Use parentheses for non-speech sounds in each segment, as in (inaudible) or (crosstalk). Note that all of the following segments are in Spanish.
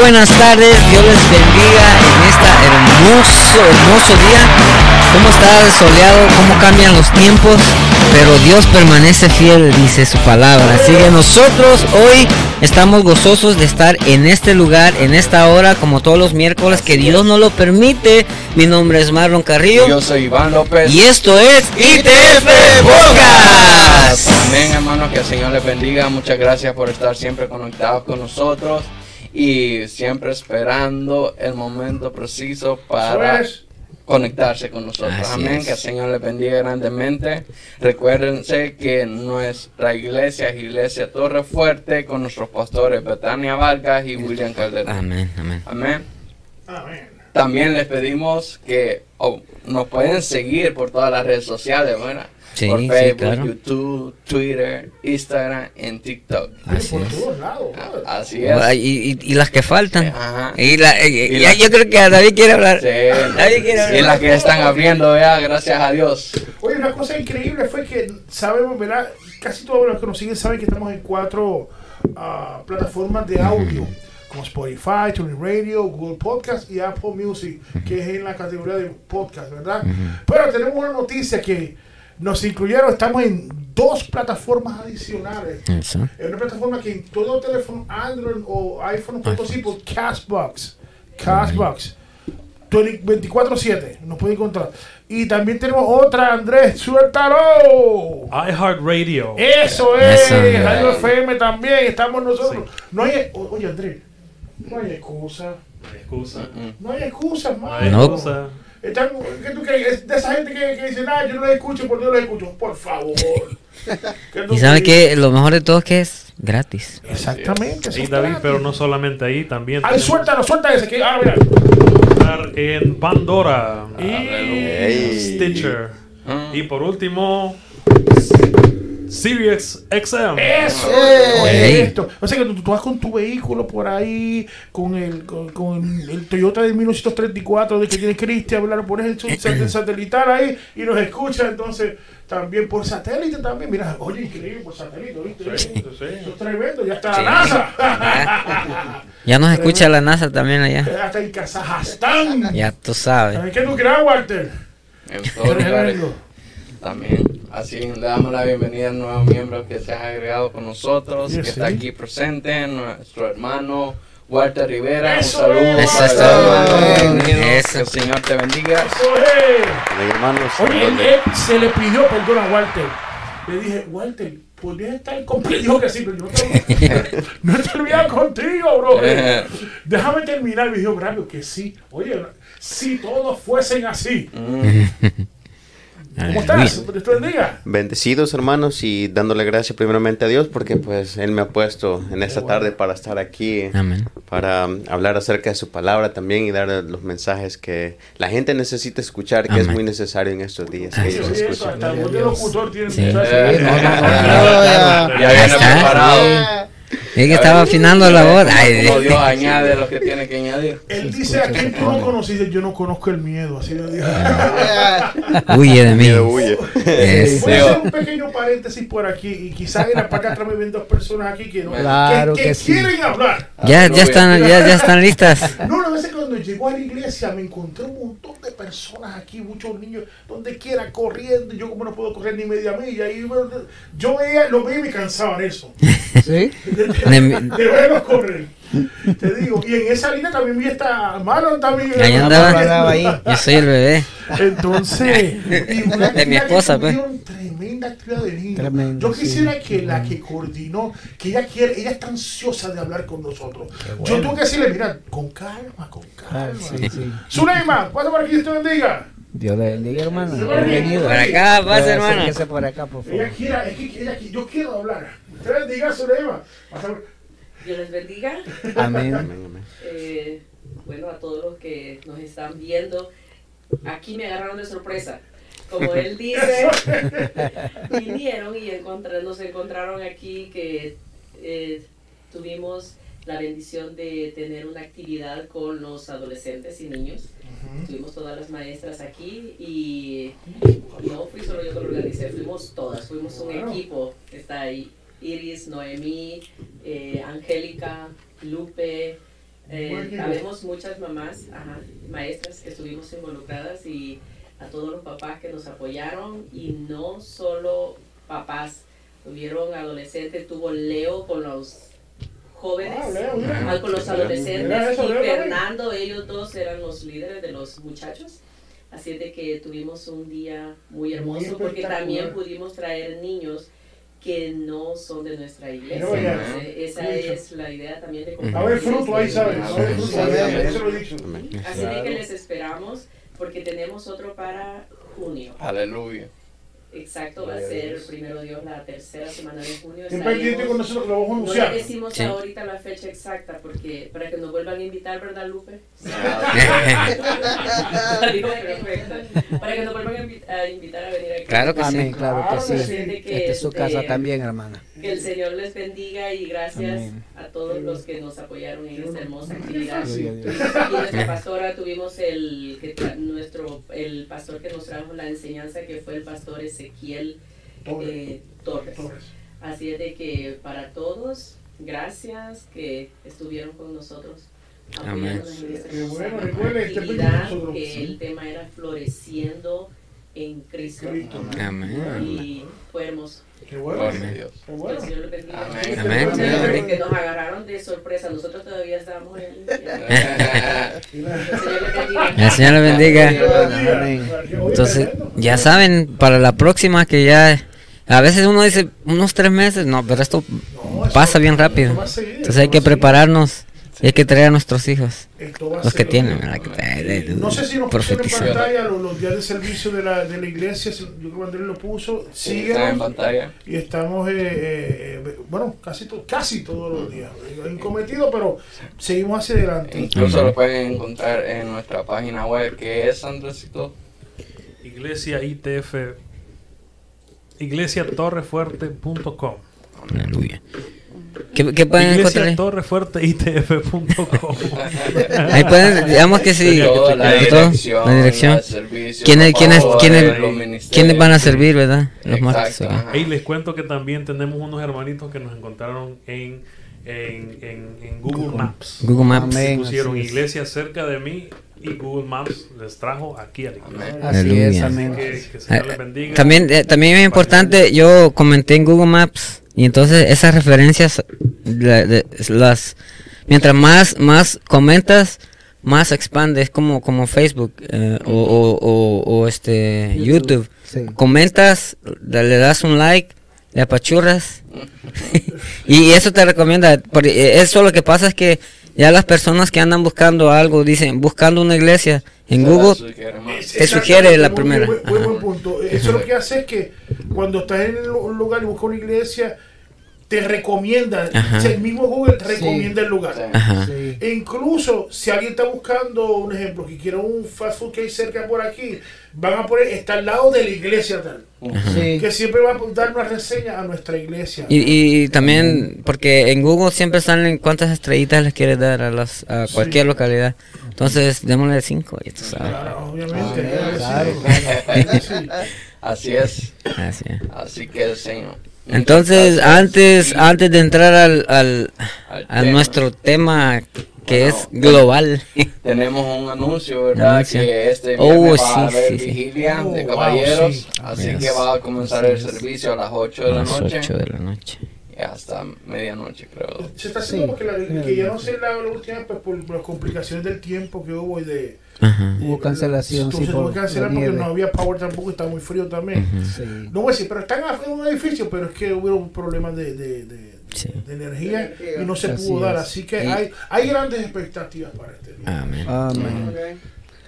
Buenas tardes, Dios les bendiga en esta hermoso, hermoso día. ¿Cómo está soleado? ¿Cómo cambian los tiempos? Pero Dios permanece fiel, dice su palabra. Así que nosotros hoy estamos gozosos de estar en este lugar, en esta hora, como todos los miércoles, que Dios nos lo permite. Mi nombre es Marlon Carrillo. Yo soy Iván López. Y esto es ITF Podcast. Amén, hermano, que el Señor les bendiga. Muchas gracias por estar siempre conectados con nosotros y siempre esperando el momento preciso para conectarse con nosotros. Así Amén, es. que el Señor les bendiga grandemente. Recuérdense que nuestra iglesia es Iglesia Torre Fuerte con nuestros pastores Betania Vargas y William Calderón. Amén, amén. Amén. Amén. También les pedimos que oh, nos pueden seguir por todas las redes sociales, ¿verdad? Sí, por sí, Facebook, claro. YouTube, Twitter, Instagram, en TikTok. Así por es. todos lados, brother. Así es. Ah, Y, y- y las que faltan. Ajá. Y la, Y ya la- yo creo que David quiere hablar. Sí. Nadie quiere hablar. Y las que están abriendo, vea, gracias a Dios. Oye, una cosa increíble fue que sabemos, ¿verdad? Casi todos los que nos siguen saben que estamos en cuatro ah, plataformas de audio, como Spotify, TuneIn Radio, Google Podcast y Apple Music, que es en la categoría de podcast, ¿verdad? Pero tenemos una noticia que nos incluyeron, estamos en dos plataformas adicionales. Eso. Es una plataforma que en todo teléfono Android o iPhone por Castbox. Castbox. 20 24-7 nos puede encontrar. Y también tenemos otra, Andrés, suéltalo. iHeartRadio. Eso es, Eso. Radio FM también, estamos nosotros. No hay, o- oye Andrés, no hay excusa. No hay excusa. No hay excusas, No hay. No. Están, ¿qué tú crees? Es de esa gente que, que dice, nada, yo no los escucho porque yo los escucho. Por favor. (laughs) ¿Qué tú Y sabe crees? que lo mejor de todo es que es gratis. Exactamente. Y es David, gratis. pero no solamente ahí, también Ay, suéltalo, suelta ese. Que, ah, mira. en Pandora, Aleluya. Stitcher Mm. y por último Sirius XM. Eso. Oye, esto. O sea que tú, tú vas con tu vehículo por ahí, con el, con, con el Toyota de 1934 de que tiene Cristian, hablar por el sat- satelital ahí y nos escucha entonces también por satélite también. Mira, oye, increíble por satélite, ¿viste? Sí, sí, Eso es tremendo, ya está Sí. la NASA. (laughs) Ya nos escucha la NASA también allá. Hasta en Kazajstán. Ya tú sabes. ¿Sabes qué tú crees, Walter? En todos. También. Así le damos la bienvenida al nuevo miembro que se ha agregado con nosotros, Sí, que está aquí presente, nuestro hermano Walter Rivera. Eso Un saludo. es. Eso es todo. Eso. Que el Señor te bendiga. Eso es. Amén, hermanos. Oye, él, él se le pidió perdón a Walter. Le dije, Walter, ¿podrías estar conmigo? (laughs) Dijo que sí, pero yo no te, (laughs) no contigo, bro. Eh. Déjame terminar. Me dijo, rápido, que sí. Oye, si todos fuesen así. Mm. ¿Cómo estás? Dios te bendiga. Bendecidos hermanos y dándole gracias primeramente a Dios porque pues Él me ha puesto en esta tarde para estar aquí, Amén. para um, hablar acerca de su palabra también y dar los mensajes que la gente necesita escuchar, que es Amén. muy necesario en estos días que ellos Oye, eso, hasta el locutor tiene Sí. muchachos. Eh, no, no, no, ya, ya. ya viene está. preparado. Es que estaba afinando la voz. Ay, Como Dios añade lo que tiene que añadir. Él dice, a quien tú no conociste, yo no conozco el miedo. Así le dijo. (laughs) Huye de mí. Miedo huye. Eso. Voy a hacer un pequeño paréntesis por aquí y quizás en la parte atrás me ven dos personas aquí que, no, Claro que, que que sí. quieren hablar. Ya, ya están, ya, ya están listas. No, a veces cuando llegó a la iglesia me encontré un montón de personas aquí, muchos niños, donde quiera corriendo. y Yo como no puedo correr ni media milla. Y yo veía, lo veía y me cansaban eso. (laughs) ¿Sí? De, (laughs) verlos correr. Te digo, y en esa línea también vi esta mano también. Ahí andaba. Andaba ahí. Yo soy el bebé. Entonces, (laughs) De mi esposa, pues. tremenda actividad de niños. Tremendo, Yo quisiera sí. que la que coordinó, que ella quiere, ella está ansiosa de hablar con nosotros. Yo bueno. tengo que decirle, mira, con calma, con Ah, calma. sí, sí. Zuleima, pasa por aquí, Dios te bendiga. Dios le bendiga, hermano. Bienvenido. Por acá, pase, hermano. Por acá, por Ella favor. quiere, es que ella, yo quiero hablar. Usted bendiga, Zuleima. Pasa por- Dios les bendiga. Amén. Amén, amén. Eh, bueno, a todos los que nos están viendo, aquí me agarraron de sorpresa. Como (laughs) él dice, vinieron y nos encontraron aquí que eh, tuvimos la bendición de tener una actividad con los adolescentes y niños. Tuvimos todas las maestras aquí y no fui solo yo que lo organicé, fuimos todas, fuimos un Wow. equipo. Está ahí Iris, Noemí, eh, Angélica, Lupe, Eh, habemos muchas mamás, ajá, maestras que estuvimos involucradas y a todos los papás que nos apoyaron y no solo papás, tuvieron adolescentes, tuvo Leo con los jóvenes, Ah, Leo, ah, con los adolescentes eso, y Leo también. Fernando, ellos dos eran los líderes de los muchachos. Así de que tuvimos un día muy hermoso porque también pudimos traer niños que no son de nuestra iglesia. Ya. Esa Mucho. es la idea también de A ver fruto ahí, este- ¿sabes? A ver fruto ahí, Amén. eso lo he dicho. Amén. Así de Claro. que les esperamos porque tenemos otro para junio. Aleluya. Exacto, va a ser primero Dios la tercera semana de junio. Ten pendiente con nosotros lo vamos a no le anunciar. decimos Sí. ahorita la fecha exacta porque para que nos vuelvan a invitar, ¿verdad, Lupe? (laughs) Perfecto. (laughs) Para que nos vuelvan a invi- a invitar a venir aquí. Claro que Amén, sí. claro que sí. que, Esta es su casa también, hermana. Que el Señor les bendiga y gracias Amén. a todos los que nos apoyaron en esta hermosa actividad. Y nuestra pastora tuvimos el que tra- nuestro el pastor que nos trajo la enseñanza que fue el pastor Ezequiel eh, Torres. Torres. Así es de que para todos, gracias que estuvieron con nosotros. Amén. apoyándonos en esta Qué bueno, de nosotros. que el tema era floreciendo en Cristo. Cristo. Amén. Y fue hermoso. Qué bueno. Gloria a Dios. Qué bueno. Señor les bendiga. Amén. Amén. Desde que nos agarraron de sorpresa, nosotros todavía estábamos en (laughs) el Señor les bendiga. El Señor le bendiga. Amén. Entonces, ya saben, para la próxima que ya... A veces uno dice unos tres meses, no, pero esto pasa bien rápido. Entonces hay que prepararnos y hay que traer a nuestros hijos, los que tienen, ¿verdad? Que traer, No sé si nos pusieron en pantalla los, los días de servicio de la, de la iglesia. si- Yo creo que Andrés lo puso. Está en Síguenos. pantalla. Y estamos, eh, eh, eh, bueno, casi, to- casi todos los días. Incometido, pero seguimos hacia adelante. Incluso lo pueden encontrar en nuestra página web que es Andresito. Iglesia ITF. Iglesiatorrefuerte.com. Aleluya. ¿Qué, qué pueden encontrar ahí? Iglesiatorrefuerteitf.com. Ahí pueden, digamos que sí. La todo, dirección, la dirección. servicio, ¿Quiénes, quiénes, quiénes, van a servir, verdad? Los martes. Exacto, ajá. Y les cuento que también tenemos unos hermanitos que nos encontraron en, en, en, en Google Maps. Google Maps. Amén. Pusieron iglesia cerca de mí y Google Maps les trajo aquí a la iglesia. Amén. Así Aleluya. es, amén. que, que Señor les bendiga. También, eh, también es importante, yo comenté en Google Maps y entonces esas referencias, la- de- las, mientras más, más comentas, más expande, es como, como Facebook eh, o, o- o- o este YouTube. Sí. Comentas, le das un like, le apachurras (laughs) y eso te recomienda. porque Eso lo que pasa es que ya las personas que andan buscando algo, dicen, buscando una iglesia en Google. Te sugiere la primera. Muy, buen punto. Eso lo que hace es que cuando estás en un lugar y buscas una iglesia, te recomienda. Ajá. El mismo Google te recomienda el lugar. Sí. Ajá. Sí. E incluso si alguien está buscando un ejemplo que quiere un fast food que hay cerca por aquí, van a poner, está al lado de la iglesia tal. Sí. Que siempre va a dar una reseña a nuestra iglesia. Y, y también, porque en Google siempre salen cuántas estrellitas les quieres dar a, las, a cualquier localidad. Entonces, démosle cinco, y tú sabes. Claro, obviamente. Claro, Sí. Sí. (laughs) Así es. Así es. Así que el Señor. Entonces, antes, antes de entrar al, al, al a tema, nuestro tema que Bueno, es global. (laughs) Tenemos un anuncio, ¿verdad? Anuncio. Que este Oh, viernes va a sí, haber sí, sí. vigilia Oh, de wow, caballeros. sí. Así Yes. que va a comenzar el servicio a las 8 de A la las noche. 8 de la noche. Y hasta medianoche, creo. Se está haciendo Sí. porque la- que ya no se la, la última pues por, por las complicaciones del tiempo que hubo y de Ajá. Hubo cancelación, sí, entonces tuvo por que cancelar la porque no había power tampoco estaba muy frío también Sí. no voy a decir pero están en un edificio pero es que hubo un problema de, de, de, Sí. de energía y no se Así pudo dar así que hay hay grandes expectativas para este día Amén. Amén.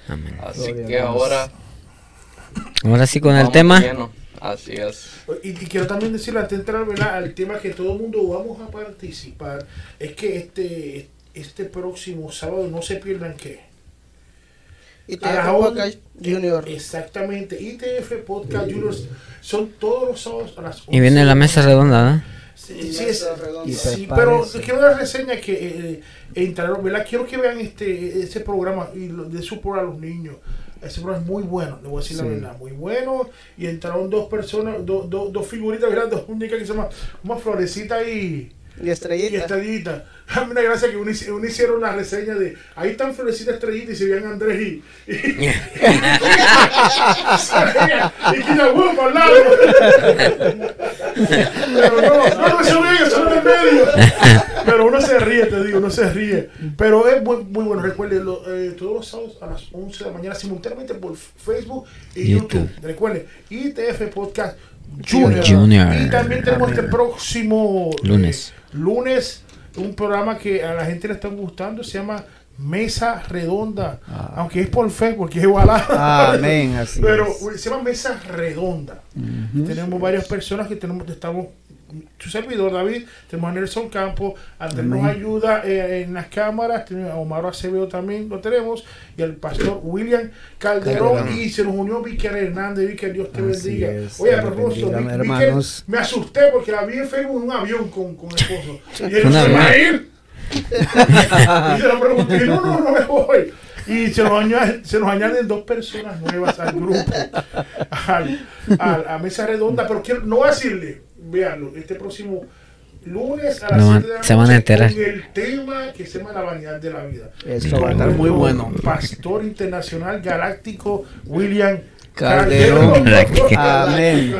Amén. Así que ahora. Ahora sí con el tema. lleno. Así es. y, y quiero también decirle antes de entrar ¿verdad? al tema que todo el mundo vamos a participar es que este este próximo sábado no se pierdan que Y las Podcast Junior. Exactamente, ITF Podcast Juniors son todos los sábados a las 11. Y viene la mesa redonda, ¿verdad? Sí, sí, es- sí, pero quiero dar reseña que eh, entraron, ¿verdad? Quiero que vean este ese programa y lo- de support a los niños. Ese programa es muy bueno, le voy a decir la verdad, muy bueno. Y entraron dos personas, dos, dos, dos figuritas, ¿verdad? Dos muñecas que se llaman como Florecita y, Y y estrellita. estrellita. A mí me gracia que uno, uno hicieron una reseña de ahí están florecitas estrellitas y se veían Andrés y. Y, y, y Kina el lado. Pero no, no, no, eso bien, eso en el medio. Pero uno se ríe, te digo, uno se ríe. Pero es muy, muy bueno. Recuerde, lo- eh, todos los sábados a las 11 de la mañana simultáneamente por Facebook y YouTube. YouTube. Recuerde, ITF Podcast Junior. Junior. Y también tenemos este próximo eh, Lunes. un programa que a la gente le está gustando. Se llama Mesa Redonda. Aunque es por Facebook, porque es igualada. Amén, así (laughs) Pero es. se llama Mesa Redonda. Tenemos varias personas que tenemos, estamos, tu servidor David, tenemos a Nelson Campos, Andrés nos ayuda eh, en las cámaras, tenemos a Omar Acevedo también, lo tenemos, y al pastor William Calderón, Calderón. y se nos unió Víker Hernández, Víker, Dios te Así bendiga. es, Oye, a propósito. Víker, me asusté porque la vi en Facebook en un avión con, con el esposo. (laughs) Y él se va a ir. (laughs) y se lo pregunté, no, no, no me voy. Y se nos, añaden, se nos añaden dos personas nuevas al grupo, al, al- a mesa redonda, pero quiero, no voy a decirle, véanlo, este próximo lunes a las No van- 7 de la se van a noche enterar. con el tema que se llama la vanidad de la vida. Esto va a estar muy bueno. Pastor internacional galáctico William Calderón. Calderón. (laughs) Amén.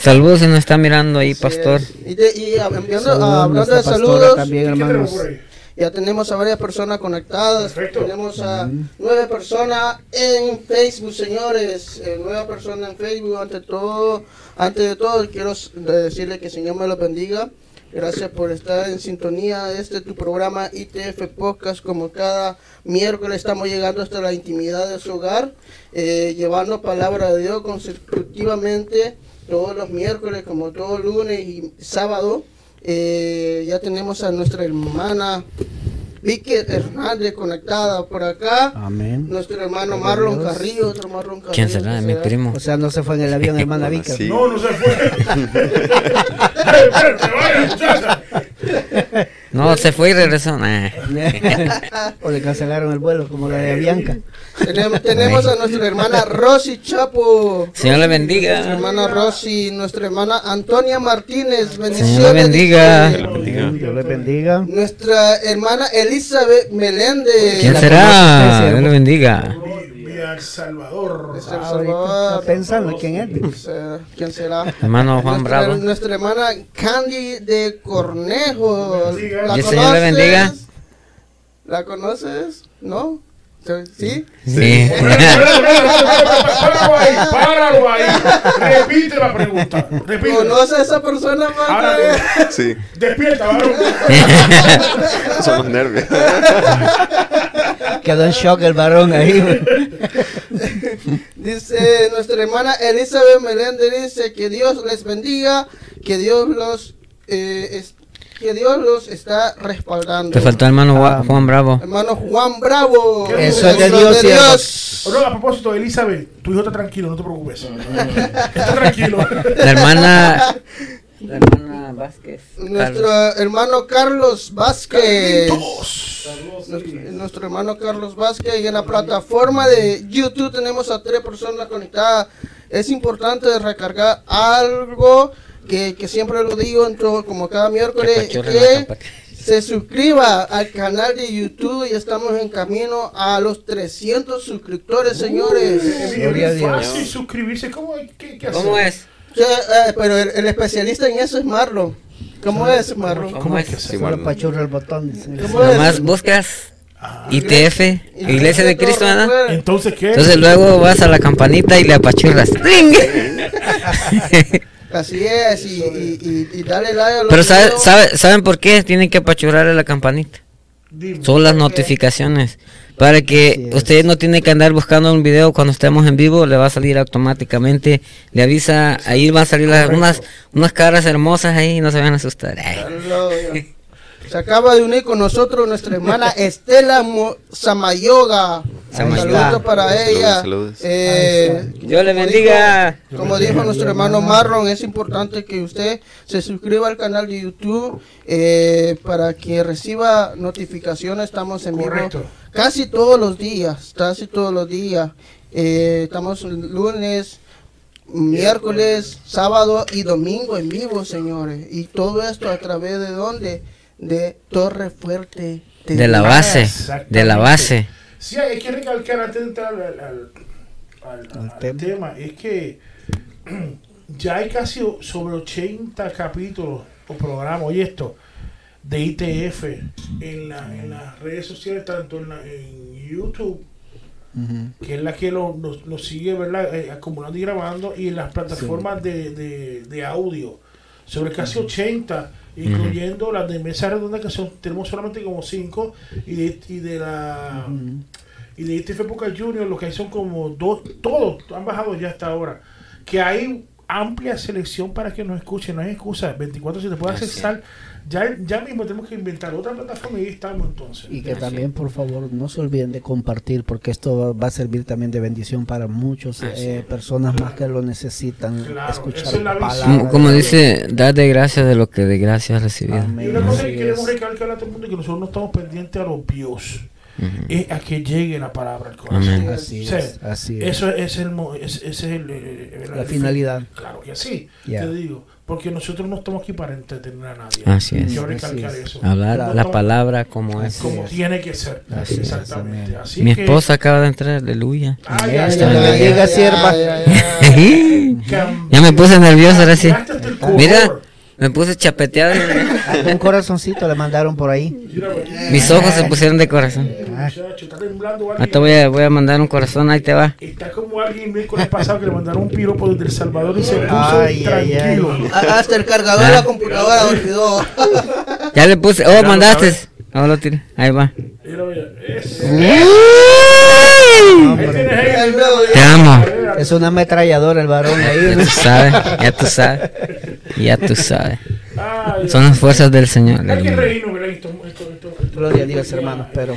Saludos si nos está mirando ahí, Así pastor. es. Y, de- y enviando- Saludos a hablando nuestra de pastora saludos, ya tenemos a varias personas conectadas. Perfecto. Tenemos a nueve personas en Facebook, señores. Eh, nueve personas en Facebook. Ante todo, antes de todo, quiero decirle que el Señor me los bendiga. Gracias por estar en sintonía este tu programa ITF Podcast. Como cada miércoles estamos llegando hasta la intimidad de su hogar, eh, llevando palabra de Dios consecutivamente todos los miércoles, como todo lunes y sábado. Eh, ya tenemos a nuestra hermana Vicky Hernández conectada por acá. Amén. Nuestro hermano Marlon Carrillo, otro Marlon Carrillo. ¿Quién será? Mi primo. O sea, no se fue en el avión, (laughs) hermana Vika. Sí. No, no se fue. (laughs) No, se fue y regresó. Nah. (laughs) o le cancelaron el vuelo, como la de Bianca. Tenemos, tenemos a nuestra hermana Rosy Chapo. Señor le Nuestra bendiga. hermana Rosy, nuestra hermana Antonia Martínez. Bendiciones. Señor le bendiga. Dios le bendiga. Nuestra hermana Elizabeth Meléndez. ¿Quién será? Dios le bendiga. El Salvador. Está pensando quién es. ¿Quién será? Hermano Juan nuestra, Bravo. nuestra hermana Candy de Cornejo. ¿La Y el Señor le conoces? bendiga. ¿La conoces? ¿No? ¿Sí? Sí. Páralo ahí, páralo ahí. Repite la pregunta. Repite. ¿Conoce a esa persona, Ahora? Sí, despierta, varón. (laughs) (laughs) son los nervios. (laughs) Quedó en shock el varón ahí. (laughs) Dice nuestra hermana Elizabeth Meléndez, dice que Dios les bendiga, que Dios los, eh, es- que Dios los está respaldando. Te faltó el hermano Juan Bravo. Hermano Juan Bravo. Eso es de Dios, Oh, no, a propósito, Elizabeth, tu hijo está tranquilo, no te preocupes. (laughs) Está tranquilo. La hermana. La hermana Vázquez. Nuestro hermano Carlos Vázquez. Nuestro, nuestro hermano Carlos Vázquez y en la plataforma de YouTube tenemos a tres personas conectadas. Es importante recargar algo que, que siempre lo digo en todo, como cada miércoles, que se suscriba al canal de YouTube y estamos en camino a los 300 suscriptores, señores. Es bien Gloria a Dios. fácil suscribirse. ¿Cómo hay qué, qué? ¿Cómo es? Que, eh, pero el, el especialista en eso es Marlon. ¿Cómo es, Marlon? ¿Cómo es? Sí, Solo bueno. pachurra el botón. ¿Cómo es? Nomás buscas ITF, Iglesia de Cristo, ¿verdad? Entonces, ¿qué? Entonces luego vas a la campanita y le apachurras. ¡Ring! (laughs) Así es, y, y, y, y dale like a los Pero sabe- sabe- ¿saben por qué tienen que apachurrarle la campanita? Dime. Son las notificaciones. Para que usted no tiene que andar buscando un video cuando estemos en vivo, le va a salir automáticamente. Le avisa, ahí van a salir las- unas, unas caras hermosas ahí, no se van a asustar. (laughs) Se acaba de unir con nosotros nuestra hermana (laughs) Estela Mo- Samayoga. Samayoga. Saludos para ella. saludos. Eh, Dios le bendiga. dijo- como dijo nuestro hermano Marlon, es importante que usted se suscriba al canal de YouTube eh, para que reciba notificaciones. Estamos en vivo Correcto. casi todos los días, casi todos los días. Eh, estamos lunes, miércoles, sábado y domingo en vivo, señores. Y todo esto a través de dónde? De Torre Fuerte. De la base, de la base. Sí, hay que recalcar antes de entrar al, al- al- al- al tema. tema, es que (clears throat) ya hay casi sobre 80 capítulos o programas, oye esto, de ITF en, la- en las redes sociales, tanto en, la- en YouTube, Ujú. que es la que lo, nos, nos sigue ¿verdad? Eh, acumulando y grabando, y en las plataformas de, de, de audio, sobre casi 80, incluyendo las de mesa redonda, que son tenemos solamente como 5, y de, y de la... Y de ITF Poca Junior, lo que hay son como dos, todos han bajado ya hasta ahora. Que hay amplia selección para que nos escuchen, no hay excusa. 24 si te es. accesar. Ya, ya mismo tenemos que inventar otra plataforma y ahí estamos entonces. Y que también, por favor, no se olviden de compartir, porque esto va a servir también de bendición para muchas personas más que lo necesitan Claro, escuchar es la Como, dice, dar de gracias de lo que de gracias has recibido. Y una cosa que queremos recalcar a todo el mundo es que nosotros no estamos pendientes a los Ujú. es a que llegue la palabra al corazón. Amén. Así Sí. es, así es. Eso es el, es- es el, el- La el- finalidad. Claro que sí, Ya. te digo. Porque nosotros no estamos aquí para entretener a nadie. Así es. Quiero recalcar Así eso. Hablar No la estamos- palabra como es. como es. tiene que ser. Así Exactamente. Así Mi que- esposa acaba de entrar, aleluya. Ya, sierva. (laughs) me puse nervioso ahora sí. Mira, me puse chapeteado. Un corazoncito le mandaron por ahí. Mis ojos se pusieron de corazón. muchacho, está temblando Ahorita alguien. voy a, voy a mandar un corazón, ahí te va. Está como alguien el miércoles pasado que le mandaron un piropo desde El Salvador y se puso Ay, ay, tranquilo. A- Hasta el cargador de la computadora olvidó. Ya le puse, oh, mandaste. Ahora lo tiré, ahí va. Mira, mira, Te amo. Es una ametralladora el varón Ya ahí. tú sabes, ya tú sabes. Ya tú sabes. Son las fuerzas del Señor. Hay que reírnos, ¿verdad? Esto, esto, esto, esto- Gloria a Dios, hermanos, pero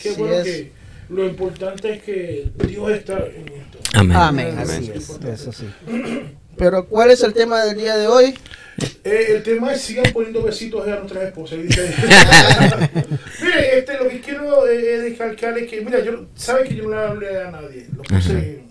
Qué Así bueno es. que lo importante es que Dios está en esto. Amén. amén, así es, eso sí. Pero ¿cuál es el tema del día de hoy? Eh, el tema es sigan poniendo besitos a nuestras esposas. (laughs) Mire, este, lo que quiero eh, es recalcar es que, mira, yo, sabe que yo no le hablé a nadie. Lo puse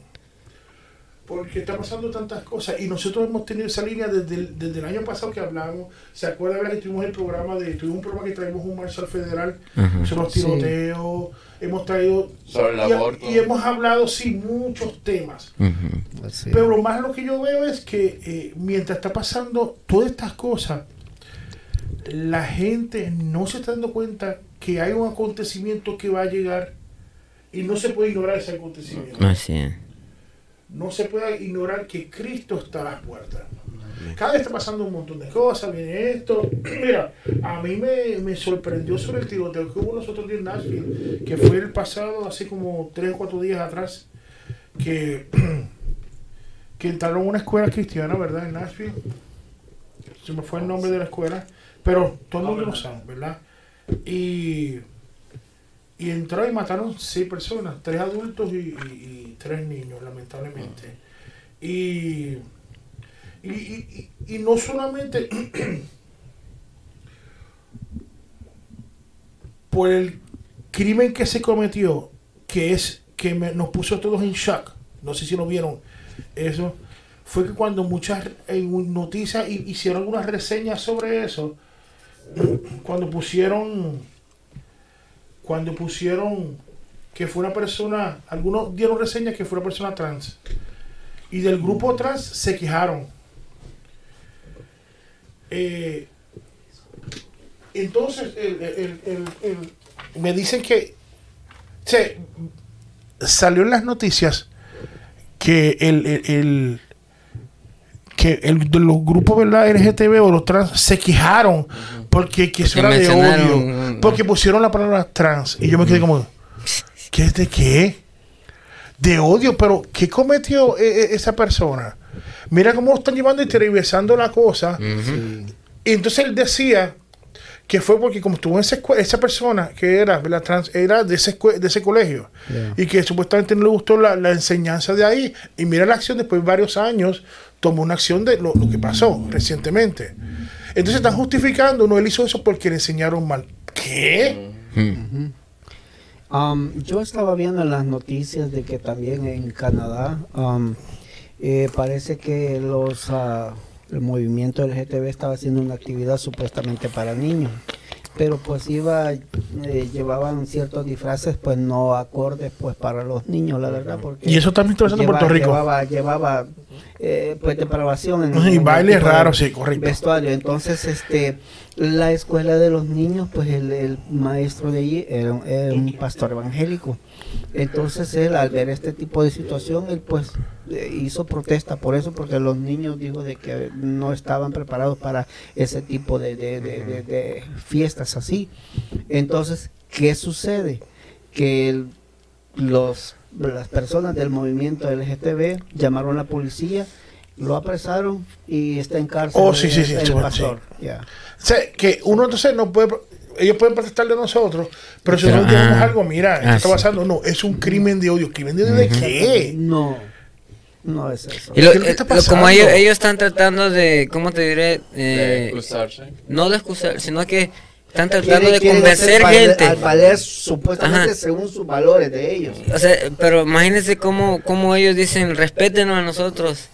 porque está pasando tantas cosas y nosotros hemos tenido esa línea desde el, desde el año pasado que hablamos. ¿Se acuerda verdad, que tuvimos el programa de, tuvimos un programa que traímos un marshal federal Ajá. sobre los Sí. tiroteos, hemos traído Sobre el y, aborto. y hemos hablado sí muchos temas. Pero lo más lo que yo veo es que eh, mientras está pasando todas estas cosas, la gente no se está dando cuenta que hay un acontecimiento que va a llegar y no se puede ignorar ese acontecimiento. Así es. No se puede ignorar que Cristo está a las puertas. Cada vez está pasando un montón de cosas, viene esto. (clears throat) Mira, a mí me, me sorprendió sobre el tiroteo que hubo nosotros en Nashville, que fue el pasado, hace como tres o cuatro días atrás, que, (clears throat) que entraron a una escuela cristiana, ¿verdad? En Nashville. Se me fue el nombre de la escuela, pero todo el mundo lo sabe, ¿verdad? Y, y entraron y mataron seis personas, tres adultos y, tres niños, lamentablemente. Y, y, y- no solamente (clears throat) por el crimen que se cometió, que es que nos puso todos en shock, no sé si lo vieron, eso, fue que cuando muchas en noticias hi- hicieron algunas reseñas sobre eso, (clears throat) cuando pusieron, cuando pusieron que fue una persona, algunos dieron reseñas que fue una persona trans, y del grupo trans se quejaron. Eh, entonces, me dicen que se, salió en las noticias que el- que el de los grupos ¿verdad? LGTB o los trans se quejaron porque que eso Porque era de odio mm, porque pusieron la palabra trans y yo me quedé como ¿qué es de qué? de odio pero ¿qué cometió eh, eh, esa persona? mira cómo lo están llevando y tergiversando la cosa y entonces él decía que fue porque como estuvo en esa escuela, esa persona que era la trans, era de ese, de ese colegio Yeah. y que supuestamente no le gustó la, la enseñanza de ahí y mira la acción después de varios años tomó una acción de lo, que pasó recientemente entonces están justificando no él hizo eso porque le enseñaron mal ¿qué? Ujú. Um, yo estaba viendo en las noticias de que también en Canadá um, eh, parece que los ah, el movimiento LGTB estaba haciendo una actividad supuestamente para niños pero pues iba eh, llevaban ciertos disfraces pues no acordes pues para los niños la verdad porque y eso también está pasando en Puerto Rico llevaba, llevaba eh, pues depravación en, y bailes raros sí correcto. vestuario. Entonces este la escuela de los niños pues el, el maestro de allí era, un pastor evangélico entonces él al ver este tipo de situación él pues hizo protesta por eso porque los niños dijo de que no estaban preparados para ese tipo de, de, de, de fiestas así entonces qué sucede que los las personas del movimiento LGTB llamaron a la policía lo apresaron y está en cárcel. Oh, sí, sí, sí. El pastor. O sea, que uno entonces no puede. Ellos pueden protestar de nosotros, pero si nosotros tenemos algo, mira, esto está pasando. No, es un crimen de odio. ¿Crimen de odio de qué? No. No es eso. Y lo, eh, como ellos, ellos están tratando de, ¿cómo te diré? Eh, de excusarse. No de excusar, sino que están tratando de convencer gente. Al valer supuestamente según sus valores de ellos. O sea, pero imagínense cómo, cómo ellos dicen, respétenos a nosotros.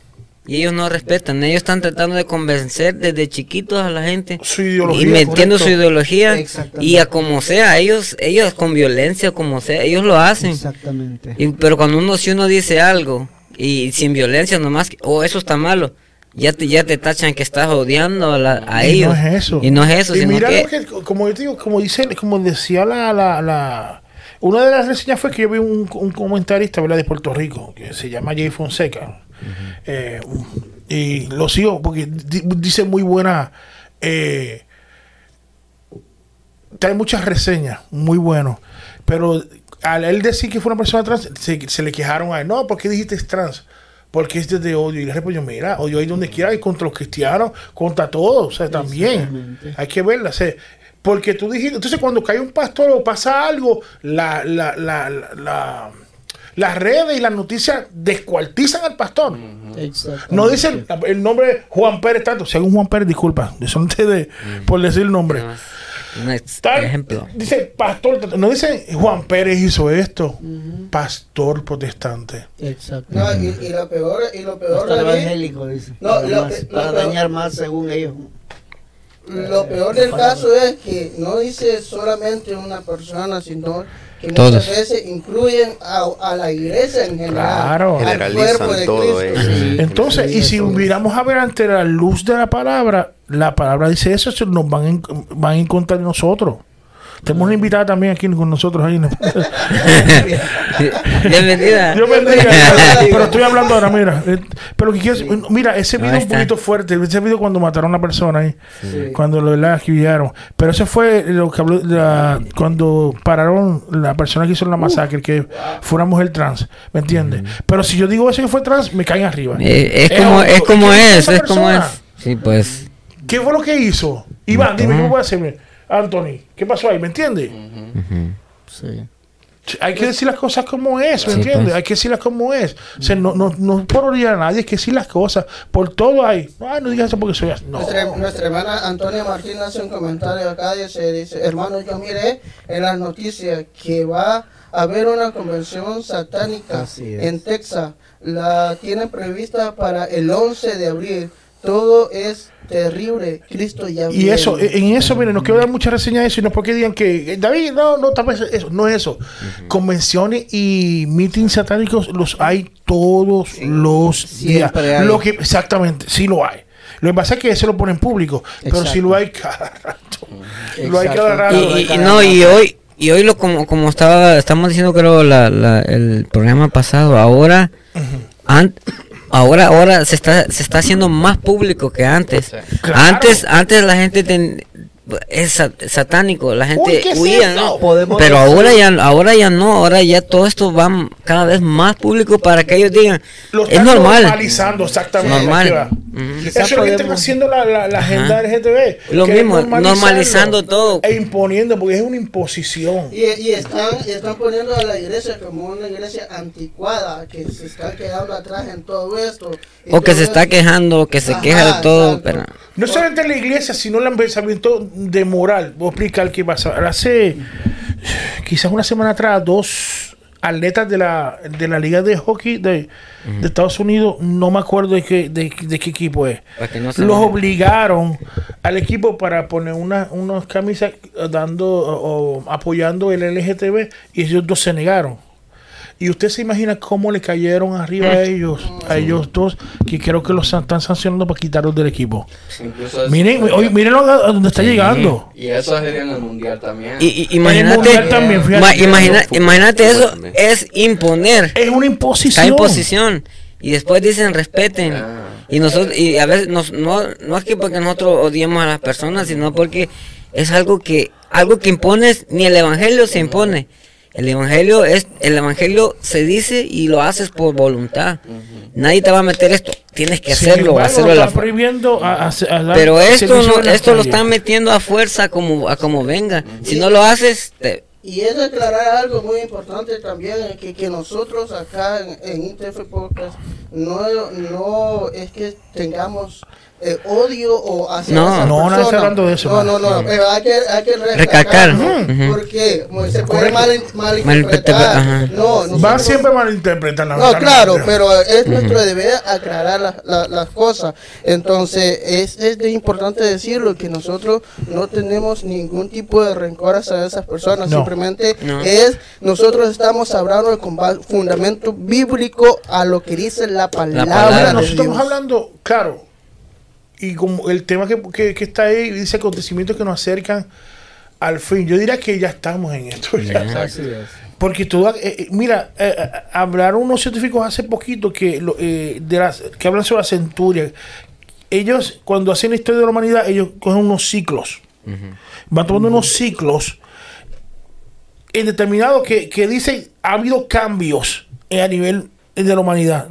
Y ellos no respetan, ellos están tratando de convencer desde chiquitos a la gente y metiendo su ideología y a como sea, ellos ellos con violencia como sea, ellos lo hacen. Exactamente. pero cuando uno si uno dice algo y sin violencia nomás, o oh, eso está malo, ya te, ya te tachan que estás odiando a, ellos. No es eso. Y no es eso. Y mira que, como yo digo, como dice, como decía la, la, la, una de las reseñas fue que yo vi un, un comentarista de Puerto Rico que se llama Jay Fonseca eh, y lo sigo porque dice muy buena. Eh, hay muchas reseñas, muy bueno. Pero al él decir que fue una persona trans, se, le quejaron a él. No, ¿por qué dijiste trans? Porque es de odio. Y le respondió, mira, odio ahí donde quiera, y contra los cristianos, contra todos. O sea, también. Hay que verla. porque tú dijiste, entonces cuando cae un pastor o pasa algo, la, la, la, la las redes y las noticias descuartizan al pastor. No dicen el nombre Juan Pérez tanto. Según Juan Pérez, disculpa, (laughs) eso no de, por decir el nombre. Un ejemplo. Dice pastor, no dice Juan Pérez hizo esto. Pastor protestante. Exacto. y, lo peor, y lo peor evangélico, dice. No, para dañar más según ellos. Lo peor del caso es que no dice solamente una persona, sino que muchas veces incluyen a, la iglesia en general, al cuerpo de todo Cristo. Entonces, y si miramos a ver ante la luz de la palabra, la palabra dice eso, nos van en, van en contra de nosotros. Tenemos una invitada también aquí con nosotros ahí. (laughs) Bienvenida. Dios bendiga. pero estoy hablando ahora, mira. Eh, pero que quiero, mira, ese video es un poquito fuerte. Ese video cuando mataron a una persona ahí. Cuando lo la escribieron. Pero eso fue lo que habló cuando pararon la persona que hizo la masacre, que fue una mujer trans. ¿Me entiendes? Pero si yo digo eso que fue trans, me caen arriba. Eh, es, como, es como es, es como es. Sí, pues. ¿Qué fue lo que hizo? Iván, dime, ¿cómo voy a hacer? Anthony, ¿qué pasó ahí? ¿Me entiendes? Sí. Hay que decir las cosas como es, ¿me entiendes? Pues. Hay que decirlas como es. O sea, no, no, no por orillar a nadie, hay que decir las cosas. Por todo hay. No, no digas eso porque soy así. Nuestra, nuestra, hermana Antonia Martín hace un comentario acá y se dice, hermano, yo miré en las noticias que va a haber una convención satánica en Texas. La tienen prevista para el 11 de abril. Todo es terrible. Cristo ya Y eso, en eso, miren, nos quiero dar mucha reseña de eso y no porque digan que eh, David, no, no, tal eso, no es eso. Convenciones y meetings satánicos los hay todos los días. Lo que, exactamente, sí lo hay. Lo que pasa es que eso lo pone en público, pero sí lo hay cada rato. Lo hay cada rato. Y, no, y hoy, y hoy lo como, como estaba, estamos diciendo creo la, la, el programa pasado, ahora, Ahora, ahora se está, se está haciendo más público que antes. Antes, antes la gente ten, es satánico, la gente huía, ¿no? Pero ahora ya, ahora ya no, ahora ya todo esto va cada vez más público para que ellos digan, es normal. normalizando exactamente. Normal. Eso es lo que está haciendo la, la, agenda del GTV. Lo mismo, normalizando todo. E imponiendo, porque es una imposición. Y, y, están, y están poniendo a la iglesia como una iglesia anticuada, que se está quedando atrás en todo esto. O que se está quejando, que se queja de todo. Pero... No solamente la iglesia, sino el pensamiento de moral. Voy a explicar qué pasa. Hace quizás una semana atrás, dos atletas de la, de la Liga de Hockey de, de Estados Unidos, no me acuerdo de qué, de, de qué equipo es. No Los obligaron al equipo para poner una, unas camisas dando o, o apoyando el LGTB y ellos dos se negaron. Y usted se imagina cómo le cayeron arriba a ellos, a ellos dos, que creo que los están sancionando para quitarlos del equipo. Incluso Miren, oye, miren lo- a dónde está llegando. Y eso sería en el mundial también. Y, y- En el imagínate, mundial también, fíjate. imagina- imagínate eso, es imponer. Es una Está imposición. en posición. Y después dicen respeten. Ah. Y nosotros, y a veces nos- no, no es que porque nosotros odiemos a las personas, sino porque es algo que, algo que impones, ni el evangelio se impone. El evangelio es, el evangelio se dice y lo haces por voluntad. Nadie te va a meter esto. Tienes que Sin hacerlo, embargo, hacerlo lo a la prohibiendo a- a- Pero esto no, esto lo están metiendo a fuerza como, a como venga. Si no lo haces, te- Y es aclarar algo muy importante también, que, que nosotros acá en, en ITF Podcast no, no es que tengamos eh, odio o hacia No. esa No, nadie está persona. hablando de eso, No, no, no, pero hay que, hay que Recalcar. ¿no? Porque pues, se puede mal, Malinterpretar, ajá. No, Va nosotros- siempre malinterpretar la no, claro, pero es nuestro deber aclarar la- la- las cosas. Entonces, es, es de importante decirlo que nosotros no tenemos ningún tipo de rencor hacia esas personas. No. Simplemente No. es, nosotros estamos hablando con fundamento bíblico a lo que dice la palabra, palabra. de nosotros estamos hablando, claro, y como el tema que, que- que está ahí dice acontecimientos que nos acercan al fin. Yo diría que ya estamos en esto. ya. Porque todo, eh, eh, mira, eh, hablaron unos científicos hace poquito que, lo, eh, de las, que hablan sobre la centuria. Ellos, cuando hacen la historia de la humanidad, ellos cogen unos ciclos. Van tomando unos ciclos en determinado que, que dicen ha habido cambios a nivel de la humanidad.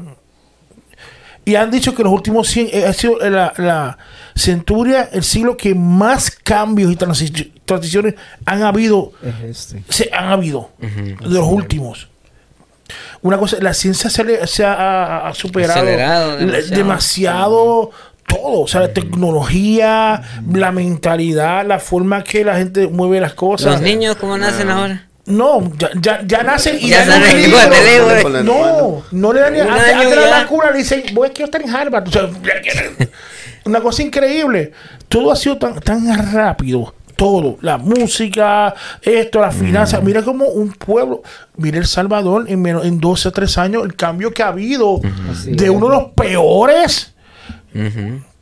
Y han dicho que los últimos 100 eh, ha sido la, la centuria, el siglo que más cambios y transi- transiciones han habido Es este. se han habido de los últimos. Una cosa, la ciencia se, le- se ha, superado Acelerado demasiado. demasiado todo, o sea, la tecnología, la mentalidad, la forma que la gente mueve las cosas. Los niños, ¿cómo nacen ahora? No, ya, ya, ya nacen y Ya dan un nacen libro. la No, no le dan ni antes, de la cura le dicen, voy quiero estar en Harvard. O sea, (laughs) una cosa increíble. Todo ha sido tan, tan rápido. Todo, la música, esto, las finanzas. Mira como un pueblo, mira El Salvador en, menos, en 12 o 3 años, el cambio que ha habido de uno de los peores.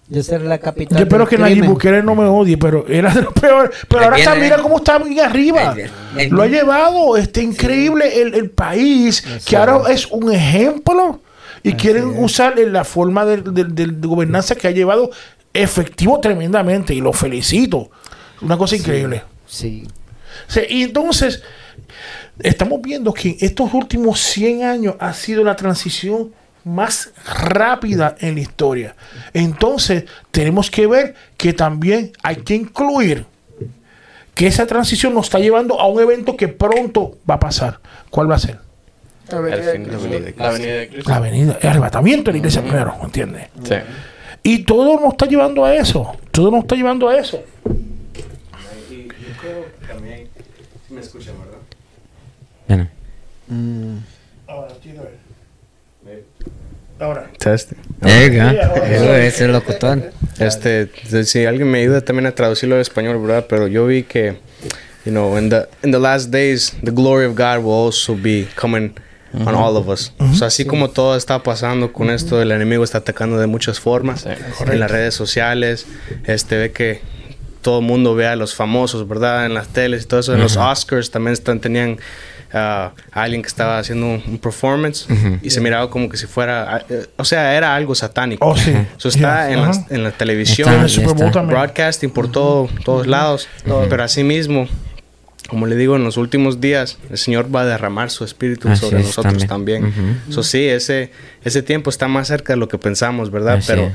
De ser la capital. Yo espero que Nayib. Bukele no me odie, pero era de los peores. Pero ahora está, mira cómo está bien arriba. Ahí. Ahí Lo ha llevado, este increíble el, el país, que ahora es un ejemplo y quieren usar la forma de, de- de- de gobernanza que ha llevado efectivo tremendamente y lo felicito. Una cosa increíble. Sí. Sí, y entonces, estamos viendo que en estos últimos 100 años ha sido la transición más rápida en la historia. Entonces, tenemos que ver que también hay que incluir que esa transición nos está llevando a un evento que pronto va a pasar. ¿Cuál va a ser? A ver, El fin eh, de de la venida de Cristo. La venida, el arrebatamiento de la iglesia primero, ¿me entiendes? Sí. Y todo nos está llevando a eso. Todo nos está llevando a eso. Y yo creo que también, me escuchan, ¿verdad? Bueno. Mm. Ahora, tiene que ver. Ahora. Test. There you go. Eso es el locutor. Este, si alguien me ayuda también a traducirlo al español, ¿verdad? Pero yo vi que, you know, in the, in the last days, the glory of God will also be coming on all of us. O sea, así como todo está pasando con esto, el enemigo está atacando de muchas formas. Sí. En las redes sociales, este, ve que todo el mundo ve a los famosos, ¿verdad? En las teles y todo eso. En los Oscars también están, tenían ah, a alguien que estaba haciendo un, un performance y se miraba como que si fuera, eh, o sea, era algo satánico. Oh, sí. Eso está Yes, en, la, ajá. en la televisión, Está, En el Super Bowl también. broadcasting por todo, todos lados. Pero así mismo, como le digo, en los últimos días el Señor va a derramar su espíritu Así sobre es, nosotros también. Eso sí, ese, ese tiempo está más cerca de lo que pensamos, ¿verdad? Así Pero es.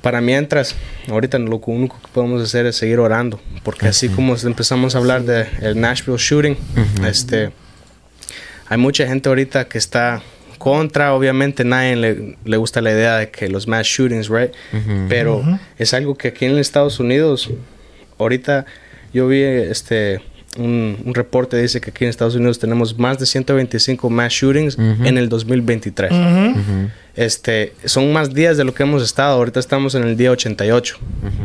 para mientras, ahorita lo único que podemos hacer es seguir orando, porque así como empezamos a hablar del el Nashville shooting, este, hay mucha gente ahorita que está contra, obviamente nadie le, le gusta la idea de que los mass shootings, right? Pero es algo que aquí en Estados Unidos, ahorita yo vi este un, un reporte dice que aquí en Estados Unidos tenemos más de 125 mass shootings Ujú. en el 2023. Ujú. Ujú. Este, son más días de lo que hemos estado. Ahorita estamos en el día 88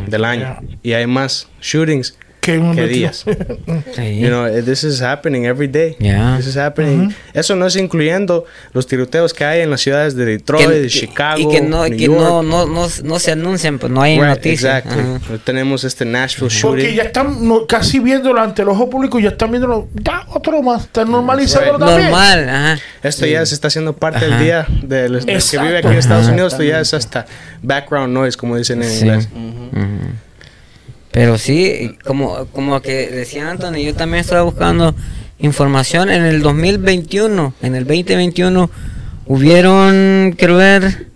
del año. Y hay más shootings Que que momento. días. (laughs) Sí. You know, this is happening every day. Yeah. This is happening. Eso no es incluyendo los tiroteos que hay en las ciudades de Detroit, de Chicago, y que no, New que York. no, no, no, no se anuncian, pues no hay Right, noticias. exactly. Ajá. Tenemos este Nashville Porque shooting. ya están no, casi viéndolo ante el ojo público, ya están viéndolo, ya otro más, están normalizándolo también. Normal, ajá. Esto ya se está haciendo parte Ajá. del día del, del que Exacto. vive aquí en Estados Ajá. Unidos. Esto ya es hasta background noise, como dicen en Sí. inglés. Ujú. Pero sí, como, como que decía Anthony, yo también estaba buscando información en el 2021, en el 2021 hubieron, quiero ver,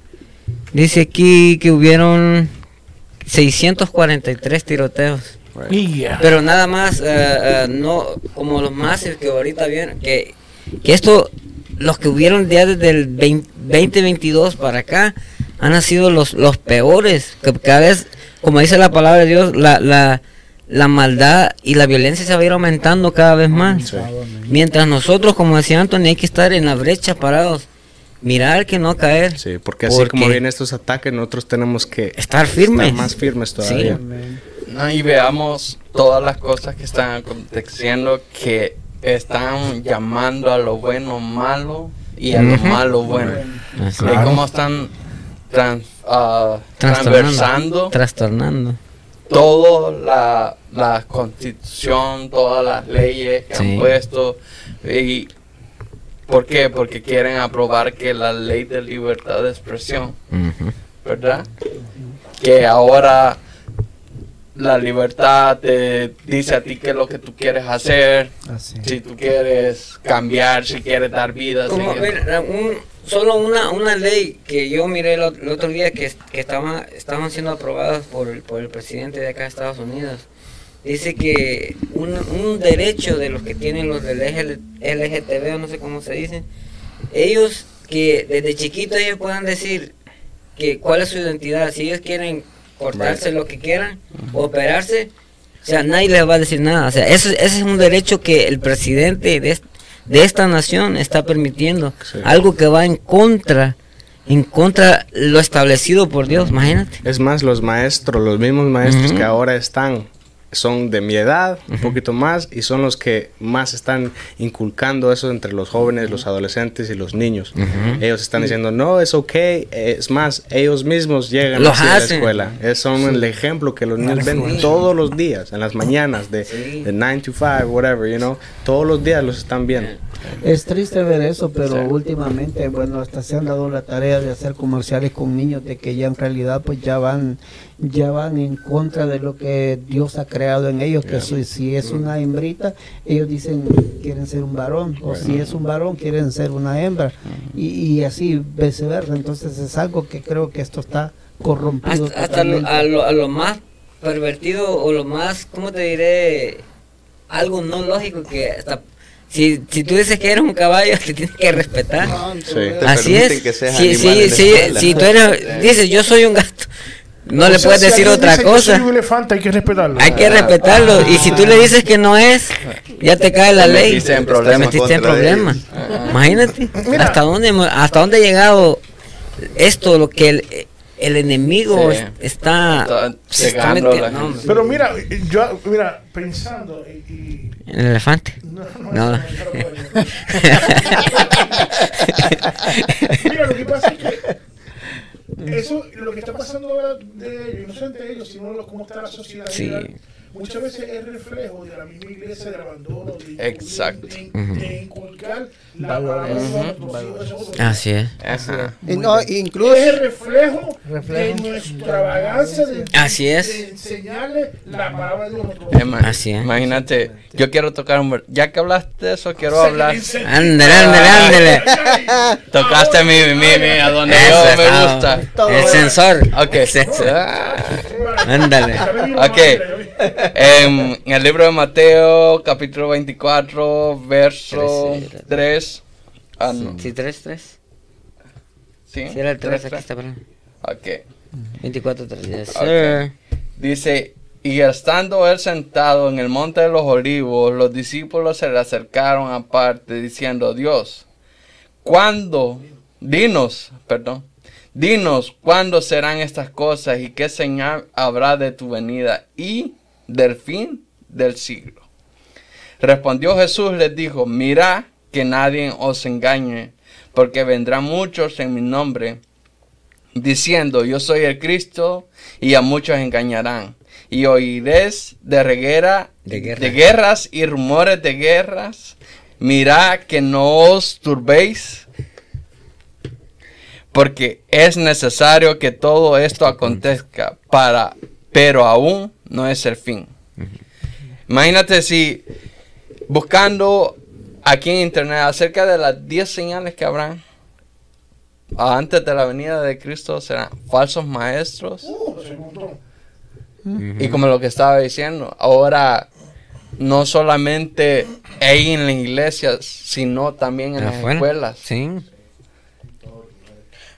dice aquí que hubieron 643 tiroteos. Pero nada más, eh, no como los más que ahorita vieron, que, que esto, los que hubieron ya desde el 20 2022 para acá, han sido los, los peores. Que cada vez, como dice la palabra de Dios, la, la, la maldad y la violencia se va a ir aumentando cada vez más. Mientras nosotros, como decía Anthony, hay que estar en la brecha parados, mirar que no caer. Sí, porque así Porque- como vienen estos ataques, nosotros tenemos que Estar firmes. estar más firmes todavía. No, y veamos todas las cosas que están aconteciendo que están llamando a lo bueno malo y a lo malo bueno. Y cómo están trans- ah, Trastornando. transversando Trastornando. toda la, la constitución, todas las leyes que Sí. han puesto. Y, ¿Por qué? Porque quieren aprobar que la ley de libertad de expresión. ¿verdad? Que ahora la libertad te dice a ti qué es lo que tú quieres hacer, Así. si tú quieres cambiar, si quieres dar vida. si Como, quieres- mira, un- solo una, una ley que yo miré el, ot- el otro día que, que estaba, estaban siendo aprobadas por el, por el presidente de acá de Estados Unidos. Dice que un, un derecho de los que tienen los del LG LGTB o no sé cómo se dice, ellos que desde chiquitos ellos puedan decir que cuál es su identidad, si ellos quieren cortarse lo que quieran, operarse, o sea, nadie les va a decir nada. O sea, eso, ese es un derecho que el presidente de, de esta nación está permitiendo. Sí. Algo que va en contra, en contra lo establecido por Dios, imagínate. Es más, los maestros, los mismos maestros que ahora están, son de mi edad, un poquito más, y son los que más están inculcando eso entre los jóvenes, los adolescentes y los niños. Ellos están diciendo, no, es ok, es más, ellos mismos llegan Los a la escuela. Es son el ejemplo que los niños ven todos los días, en las mañanas, de, Sí. de 9 to 5, whatever, you know, todos los días los están viendo. Es triste ver eso, pero Sí. últimamente, bueno, hasta se han dado la tarea de hacer comerciales con niños de que ya en realidad pues ya van ya van en contra de lo que Dios ha creado en ellos, que si, si es una hembrita, ellos dicen quieren ser un varón, o si es un varón quieren ser una hembra, y, y así viceversa. Entonces es algo que creo que esto está corrompido. Hasta, hasta lo, a, lo, a lo más pervertido o lo más, ¿cómo te diré? Algo no lógico que hasta... Si, si tú dices que eres un caballo, (laughs) te tienes que respetar. Sí. Te Así permiten es. que seas Sí, animal sí, en la sí, escuela. si tú eres, dices yo soy un gato, no O le sea, puedes si decir otra dice, "Yo cosa. soy un elefante, hay que respetarlo. Hay que respetarlo. Y si tú le dices que no es, ya te cae la Te ley. metiste en Te problemas metiste en problemas. Imagínate. Mira. ¿Hasta dónde, hemos- hasta dónde ha llegado esto, lo que el, el enemigo Sí. está, Está se está metiendo-. Pero mira, yo, mira, pensando y... y- El elefante. no, no, No. no, Mira, lo que pasa es que eso, lo que está pasando ahora de ellos, no solamente de ellos, sino lo, cómo está la sociedad. Muchas veces es reflejo de la misma iglesia del abandono, de, Exacto. de, Ujú. de inculcar la palabra de a nosotros. Así es. Ajá. Y no, incluso es el reflejo, Reflejo. de nuestra extravagancia de, Así es. de enseñarle la palabra de Dios Así es. Imagínate, yo quiero tocar un... ver- Ya que hablaste de eso, quiero hablar... Ándale, ándale, ándale. Tocaste mi, mi, mi, a donde Eso, yo me gusta. El sensor. Ok. El sensor. Ándale. Ok. En, en el libro de Mateo, capítulo 24, verso Trece. 3. Ah, no. Sí, 3, 3. ¿Sí? Si era el 3, Tres, aquí tres. está, perdón. Ok. 24, 3. Yes, Ok. sir. Dice, Y estando él sentado en el monte de los olivos, los discípulos se le acercaron aparte, diciendo, Dios, ¿cuándo? Dinos, perdón, dinos cuándo serán estas cosas y qué señal habrá de tu venida y del fin del siglo. Respondió Jesús, les dijo, mira que nadie os engañe, porque vendrán muchos en mi nombre, diciendo, yo soy el Cristo, y a muchos engañarán. Y oiréis de reguera, De guerra. de guerras y rumores de guerras. Mirad que no os turbéis, porque es necesario que todo esto acontezca para, pero aún no es el fin. Imagínate si buscando aquí en internet acerca de las 10 señales que habrán antes de la venida de Cristo serán falsos maestros. Uh. Y como lo que estaba diciendo, ahora no solamente ahí en la iglesia, sino también en las Afuera. escuelas. Sí.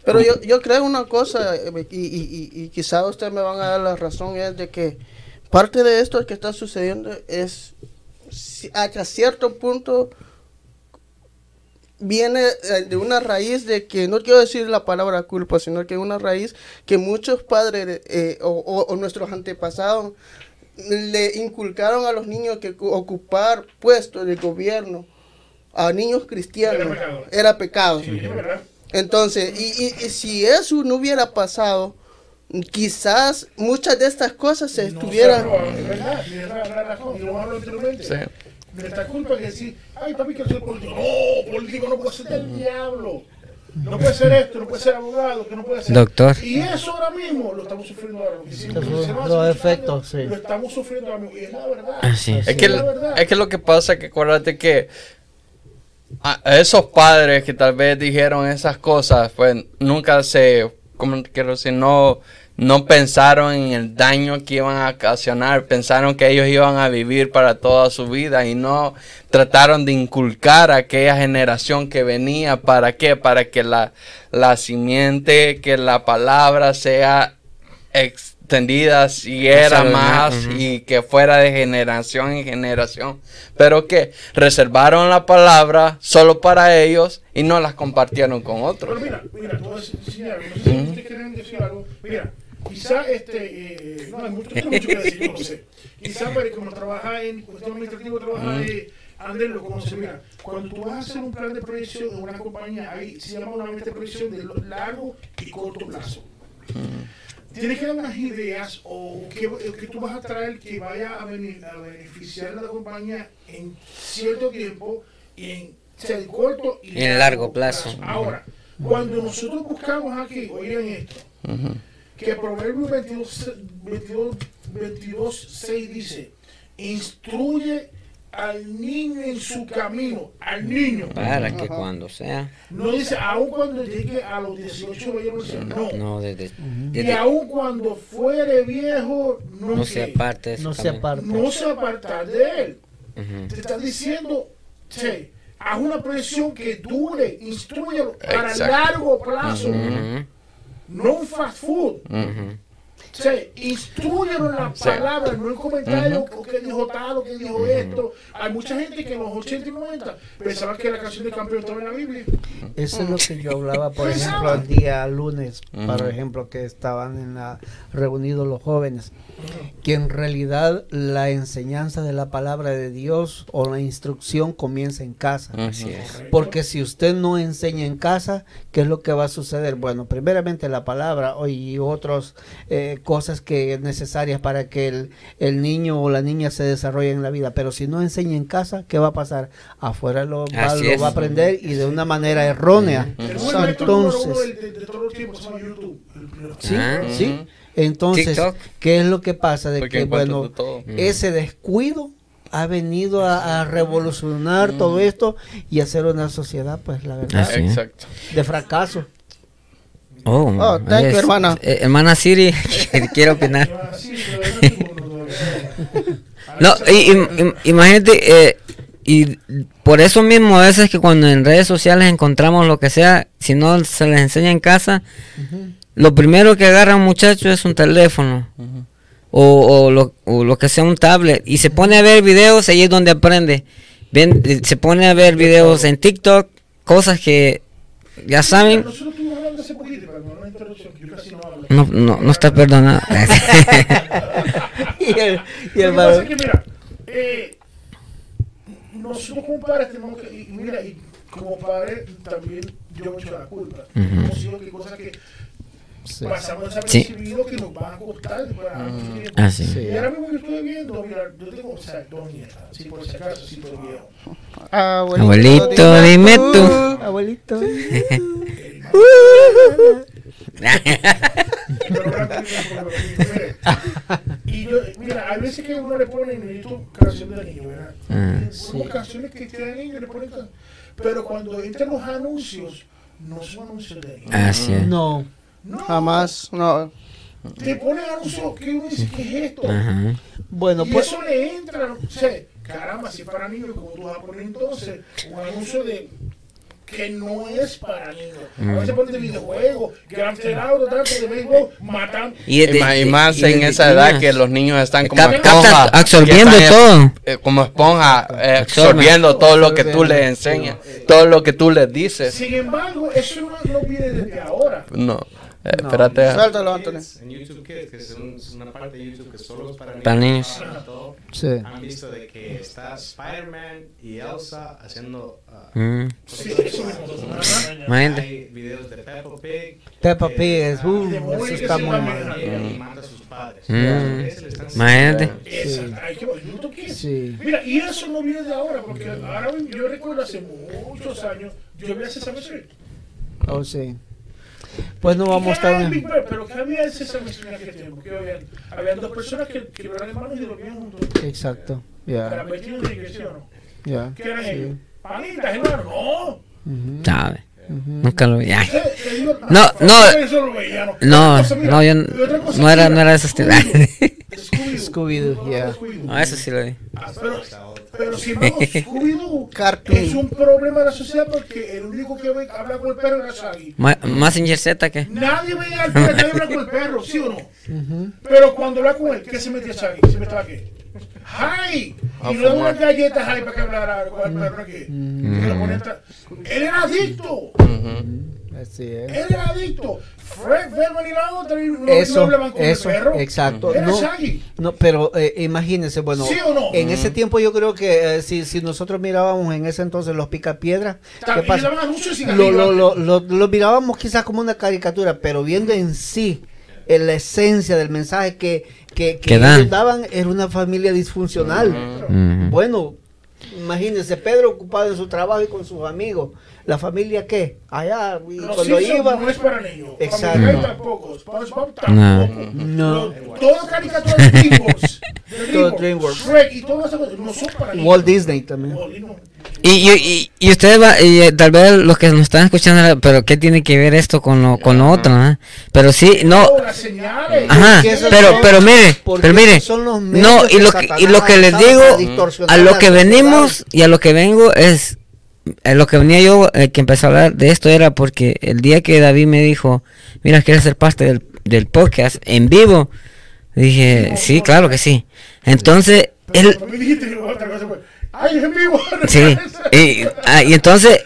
Pero yo, yo creo una cosa, y, y, y, y quizá ustedes me van a dar la razón, es de que parte de esto que está sucediendo es hasta cierto punto viene eh, de una raíz de que, no quiero decir la palabra culpa, sino que una raíz que muchos padres eh, o, o- o nuestros antepasados le inculcaron a los niños que cu- ocupar puestos de gobierno a niños cristianos Era pecado. era pecado. Sí. Entonces, y, y- y si eso no hubiera pasado, quizás muchas de estas cosas se No estuvieran... es. Sí. Nuestra culpa es decir, ay papi, que soy político. No, político no puede ser del diablo. No puede ser esto, no puede ser abogado, que no puede ser. Doctor. Y eso ahora mismo lo estamos sufriendo ahora. Lo Los- efectos, años, sí. Lo estamos sufriendo ahora mismo. Y es la verdad. Así es. Es que, la verdad. es que lo que pasa es que acuérdate que a- esos padres que tal vez dijeron esas cosas, pues nunca se, ¿cómo quiero decir? No, no pensaron en el daño que iban a ocasionar, pensaron que ellos iban a vivir para toda su vida y no trataron de inculcar a aquella generación que venía, ¿para qué? Para que la, la simiente, que la palabra sea extendida, siguiera Pasar, más y que fuera de generación en generación, pero que reservaron la palabra solo para ellos y no las compartieron con Pero otros. mira, mira, algo. No sé si ustedes quieren decir algo. Mira, quizá este. Eh, no, hay mucho, que decir, yo lo sé. Quizá, pero como trabaja en cuestión administrativa, trabaja eh, Andrés lo conoce. Mira, cuando tú vas a hacer un plan de proyección una compañía, ahí se llama una de proyección de lo- largo y corto plazo. Tienes que dar unas ideas o que, que tú vas a traer que vaya a, bene- a beneficiar a la compañía en cierto tiempo y en, o sea, en corto y En largo plazo. Ahora, cuando nosotros buscamos aquí, oigan esto, que Proverbios 22, 22, 22 6 dice, instruye al niño en su camino, al niño. Para que cuando sea. No dice, aun cuando llegue a los 18 vaya a la no. No, desde. Y aun cuando fuere viejo, no, no se aparte No se aparta. no se apartar de él. Ujú. Te está diciendo, che, haz una presión que dure, instruyelo para Exacto. largo plazo, no un fast food. Ujú. Che, instruyelo en la palabra, no en comentarios o que dijo tal o que dijo esto. Hay mucha gente que en los 80 y 90 pensaba que la canción de campeón estaba en la Biblia. Eso es lo que yo hablaba, por ejemplo, el día lunes, por ejemplo, que estaban en la, reunidos los jóvenes, que en realidad la enseñanza de la palabra de Dios o la instrucción comienza en casa. Así es. Porque si usted no enseña en casa, ¿qué es lo que va a suceder? Bueno, primeramente la palabra o- y otras eh, cosas que necesarias para que el, el niño o la niña se desarrolle en la vida. Pero si no enseña en casa, ¿qué va a pasar? Afuera lo, va, lo es. va a aprender y de una manera errónea. Entonces, de, de- de todos los tiempos se llama YouTube. El- el- sí, Ah. sí. Entonces, TikTok. ¿qué es lo que pasa? De Porque que, bueno, de todo. ese descuido ha venido a, a revolucionar todo esto y hacer una sociedad, pues la verdad, Así es. De fracaso. Oh, Oh, thank you, hermana. eh, hermana Siri, (laughs) quiero opinar. (laughs) No y, im- im- imagínate, eh, y por eso mismo a veces que cuando en redes sociales encontramos lo que sea, si no se les enseña en casa, lo primero que agarran muchachos es un teléfono. o, o lo, o lo que sea un tablet y se pone a ver videos, ahí es donde aprende. Eh, se pone a ver videos en TikTok, cosas que ya saben, Nosotros estuvimos hablando hace poquito, pero no una interrupción, que yo casi no no, no, está perdonado. (laughs) (laughs) y el, y el varón- que, mira, eh, nosotros como padres tenemos que, y mira, y como padres también yo me echo la culpa. Hemos sido que cosas que Sí. pasamos Sí. desapercibidos que nos van a costar para tiempo. Ah, sí. Sí. Y ahora mismo yo estoy viendo, mira, yo tengo, o sea, dos nietas, así por si acaso, así por viejo. Abuelito, dime tú. Abuelito. (laughs) Y yo, mira, hay veces que uno le pone en YouTube canciones de niños, ¿verdad? Ah. Como canciones que tienen niños, le ponen can- Pero cuando entran los anuncios, no son anuncios de niños. Así es. No. No, Jamás, no. Te ponen anuncios que uno dice, ¿qué es esto? Ajá. Bueno, y pues eso le entra, o sea, caramba, si es para niños, como tú vas a poner entonces un anuncio de que no es para niños. A veces ponen de videojuegos, Grand Theft Auto, tanto de béisbol, matan. Y, Y, de- ma- y más y de- en esa y edad que los niños están como esponja. absorbiendo están, todo. eh, como esponja, eh, absorbiendo todo lo que tú les enseñas, todo lo que tú les dices. Sin embargo, eso no, no viene desde ahora. No, eh, espérate. Suéltalo, Anthony. En YouTube Kids, que es, un- es una parte de YouTube que solo es para niños. Para niños. Todo, Sí. Han visto de que está Spider-Man y Elsa haciendo... ah, Mm, Sí, hay videos de Peppa Pig. Peppa Pig es, uh, eso está muy a mal. y mata a sus padres. Mm. Imagínate. YouTube Kids. Sí. Mira, y eso no viene de ahora, porque ahora yo recuerdo hace muchos años, yo vi a Sesame Street. Oh, sí. Pues no vamos a estar ¿Qué hay, en... Pero ¿qué había en aquel tiempo? Que habían, habían dos personas que, que eran hermanos y dormían juntos. Exacto. Para en digresión, ¿no? ya. ¿Qué eran Sí. ellos? Panitas, hermano, no. Ujú. Sabe. Nunca lo vi. Ay. Te digo, No, no. Eso lo veía, ¿no? No, no, yo no era, no era de ese estilo. Scooby-Doo. Yeah. No, eso sí lo vi. Ah, Pero, pero sin embargo, Scooby-Doo Cartoon. es un problema de la sociedad porque el único que ve- habla con el perro era Shaggy. Ma- Mazinger Z que. Nadie veía al perro, nadie habla con el perro, ¿sí o no? Pero cuando habla con él, ¿qué se metía Shaggy? ¿Se metía qué? ¡Hi! Y le daba unas galletas a para que hablara con el perro aquí. Mm. Y. Él era adicto. Así es. Él era adicto. Fred Feldman y la otra y no, Eso, hablaban con eso, el perro. exacto. Era No, Shaggy. no, pero eh, imagínense, bueno, ¿Sí o no? en ese tiempo yo creo que eh, si, si nosotros mirábamos en ese entonces los picapiedras, ¿qué pasa? Lo, lo, lo, lo, lo mirábamos quizás como una caricatura, pero viendo en sí en la esencia del mensaje que, que, que Que dan. ellos daban, era una familia disfuncional. Bueno, imagínense, Pedro ocupado en su trabajo y con sus amigos. ¿La familia qué? Allá, y Los cuando iba... no es para niños. Exacto. Guy tampoco. SpongeBob No. tampoco. No. Lo- Todo caricatura de DreamWorks. (laughs) Todo DreamWorks. Shrek y todas esas cosas no son para niños. Walt Disney también. Y, y, y, y ustedes va, y, eh, tal vez los que nos están escuchando, pero ¿qué tiene que ver esto con lo, con lo otro? ah? Pero sí, no, ajá, pero, pero mire, pero mire, son los no, y lo que, y lo que les digo, a lo que venimos y a lo que vengo es, a lo que venía yo, eh, que empecé a hablar de esto era porque el día que David me dijo, mira, ¿quieres ser parte del, del podcast en vivo? Dije, sí, claro que sí. Entonces, él. (laughs) Sí, y, ah, y entonces,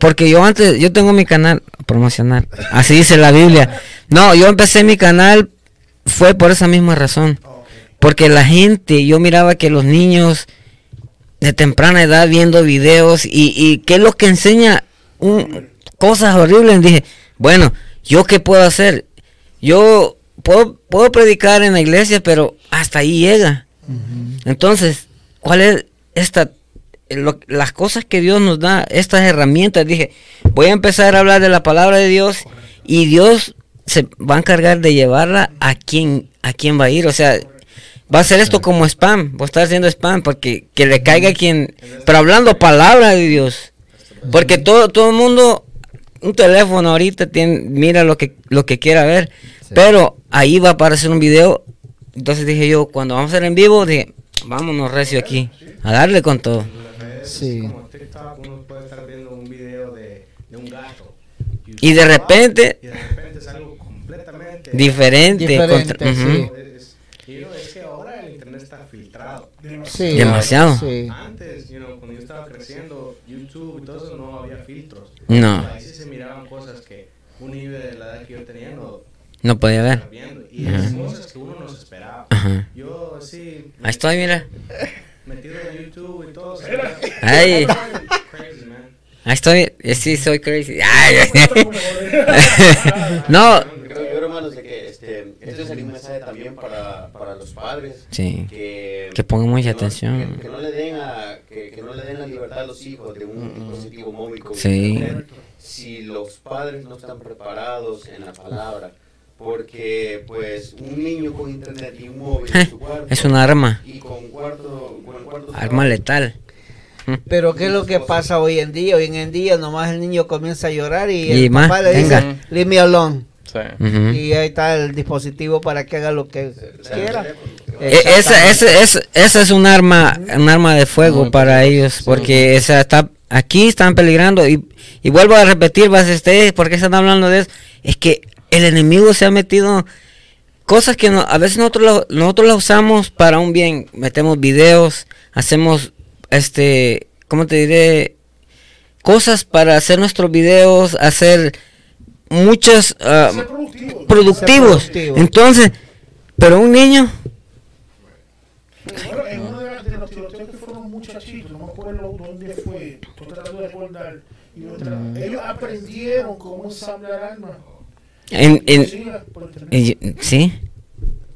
porque yo antes, yo tengo mi canal promocional, así dice la Biblia. No, yo empecé mi canal, fue por esa misma razón. Porque la gente, yo miraba que los niños de temprana edad viendo videos y, y qué es lo que enseña un- cosas horribles, dije, bueno, ¿yo qué puedo hacer? Yo puedo, puedo predicar en la iglesia, pero hasta ahí llega. Entonces, ¿cuál es esta lo- las cosas que Dios nos da, estas herramientas? Dije, voy a empezar a hablar de la palabra de Dios y Dios se va a encargar de llevarla a quien a quien va a ir, o sea, va a hacer esto como spam, voy a estar haciendo spam porque que le caiga a quien, pero hablando palabra de Dios. Porque todo todo el mundo un teléfono ahorita tiene mira lo que lo que quiera ver, pero ahí va a aparecer un video. Entonces dije yo, cuando vamos a hacer en vivo, dije, vámonos recio aquí, a darle con todo. Sí. Como TikTok, uno puede estar viendo un video de, de un gato. Y de repente Y de repente es algo completamente diferente, Diferente, contra- ujú. sí. Es- Sí, Demasiado. sí. Antes, you know, cuando yo estaba creciendo, YouTube y todo eso no había filtros. No. Ahí sí se miraban cosas que un niño de la edad que yo tenía no No podía ver. Y cosas que uno no se esperaba. Ajá. Yo así, Ahí estoy, mira. metido en YouTube y todo. Ay. Crazy, man. Ahí estoy. Eh, Sí, soy crazy. Ay, no. Yo, hermanos, de que este, este sería un mensaje también para, para los padres. Sí. Que, Que pongan mucha que no- atención. Que, que no le den a, que, que no le den la libertad a los hijos de un dispositivo móvil como Sí. internet si los padres no están preparados en la palabra. Porque, pues, un niño con internet y un móvil en su (laughs) cuarto. Es un arma. Y con cuarto, con cuarto Arma letal. (laughs) Pero ¿qué es lo que pasa hoy en día? Hoy en día nomás el niño comienza a llorar y, Y el más, papá le dice, venga. leave me alone. Sí. Ujú. Y ahí está el dispositivo para que haga lo que quiera. E- Esa, esa, esa, esa es un arma, un arma de fuego Muy para ellos, porque esa está, aquí están peligrando y, y vuelvo a repetir, vas ustedes, ¿por qué están hablando de eso? Es que el enemigo se ha metido cosas que no- a veces nosotros lo- nosotros las usamos para un bien, metemos videos, hacemos este, ¿cómo te diré? Cosas para hacer nuestros videos, hacer muchos ah, Ser productivo. productivos. Ser productivo. Entonces, pero un niño Bueno, en uno de, la- de los tiroteos que fueron muchachitos, no me acuerdo dónde fue, estoy tratando de recordar. y otra- Mm. Ellos aprendieron cómo ensamblar armas. en, en, en- sí,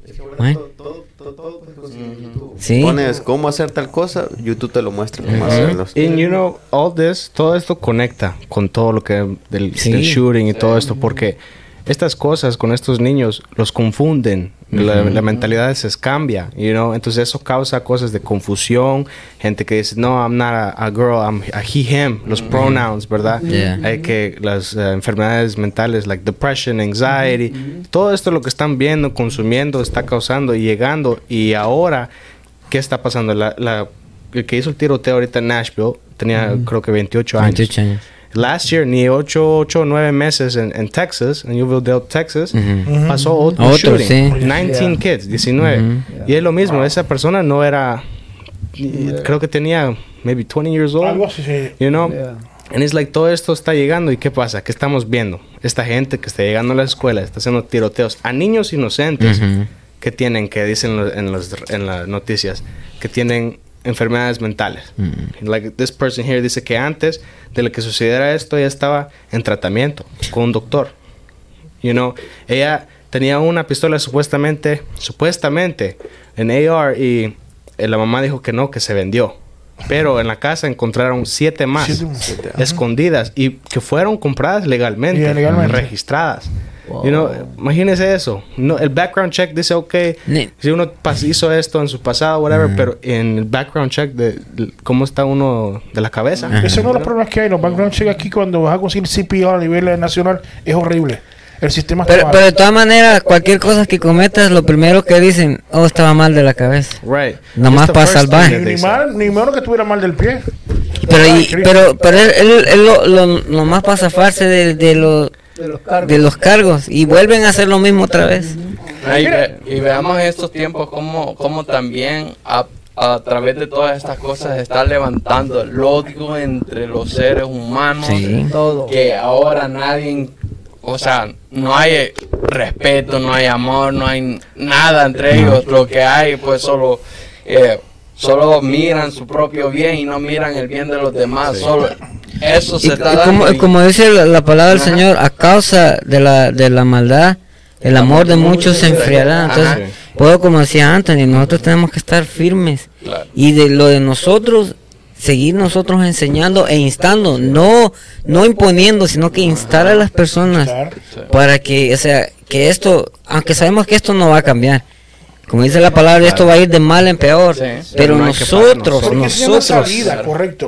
Es que, bueno, Bueno. todo, todo, todo, todo puedes conseguir en YouTube. Sí. Pones cómo hacer tal cosa, YouTube te lo muestra cómo hacerlo. And you know, all this, todo esto conecta con todo lo que del, Sí. del shooting y todo esto, porque estas cosas con estos niños los confunden, la, la mentalidad se cambia, you know, entonces eso causa cosas de confusión, gente que dice, no, I'm not a, a girl, I'm a he, him, los pronouns, ¿verdad? Yeah. Hay que las eh, enfermedades mentales, like depression, anxiety, todo esto lo que están viendo, consumiendo, está causando y llegando, y ahora, ¿qué está pasando? La, la- el que hizo el tiroteo ahorita en Nashville tenía creo que 28 años. 28 años. Last year, ni 8, 8 9 meses en, en Texas, en Uvalde, Texas, Ujú. pasó otro, Otro, shooting. sí. 19 kids, 19. Ujú. Y es lo mismo, esa persona no era, creo que tenía maybe 20 years old. Algo así, sí. You know? Yeah. And it's like todo esto está llegando y ¿qué pasa? ¿Qué estamos viendo? Esta gente que está llegando a la escuela, está haciendo tiroteos a niños inocentes que tienen, que dicen en, los, en las noticias, que tienen enfermedades mentales. Like this person here dice que antes de lo que sucediera esto ella estaba en tratamiento con un doctor. You know, ella tenía una pistola supuestamente, supuestamente en AR y la mamá dijo que no, que se vendió. Pero en la casa encontraron siete más Siete más. escondidas y que fueron compradas legalmente, Yeah, legalmente. registradas. You know, imagínese eso. No, el background check dice, ok, Ni- si uno pas- hizo esto en su pasado, whatever, pero en el background check de, de cómo está uno de la cabeza. Ese es uno de los problemas que hay. Los background check aquí cuando vas a conseguir CPR a nivel nacional es horrible. El sistema está Pero, mal. pero de todas maneras, cualquier cosa que cometas, lo primero que dicen, oh, estaba mal de la cabeza. Right. Nomás para first salvar. ni, they ni say. mal, ni menos que tuviera mal del pie. Pero, Ay, y- pero, pero él, él- él lo, lo, lo más para zafarse de, de, lo- De los cargos. de los cargos y vuelven a hacer lo mismo otra vez. Y, ve- y veamos estos tiempos como, como también a, a través de todas estas cosas se está levantando el odio entre los seres humanos. Sí. Todo. Que ahora nadie, o sea, no hay respeto, no hay amor, no hay nada entre ellos. Lo que hay, pues solo, eh, solo miran su propio bien y no miran el bien de los demás. Solo eso se Y, está y dando. como, y- como dice la, la palabra del Ajá. Señor, a causa de la, de la maldad, el amor de muchos se enfriará. Ajá. Entonces, puedo como decía Anthony, nosotros tenemos que estar firmes. Claro. Y de lo de nosotros, seguir nosotros enseñando e instando, no, no imponiendo, sino que instar a las personas para que, o sea, que esto, aunque sabemos que esto no va a cambiar. Como dice la palabra, esto va a ir de mal en peor. Sí. Pero nosotros, nosotros,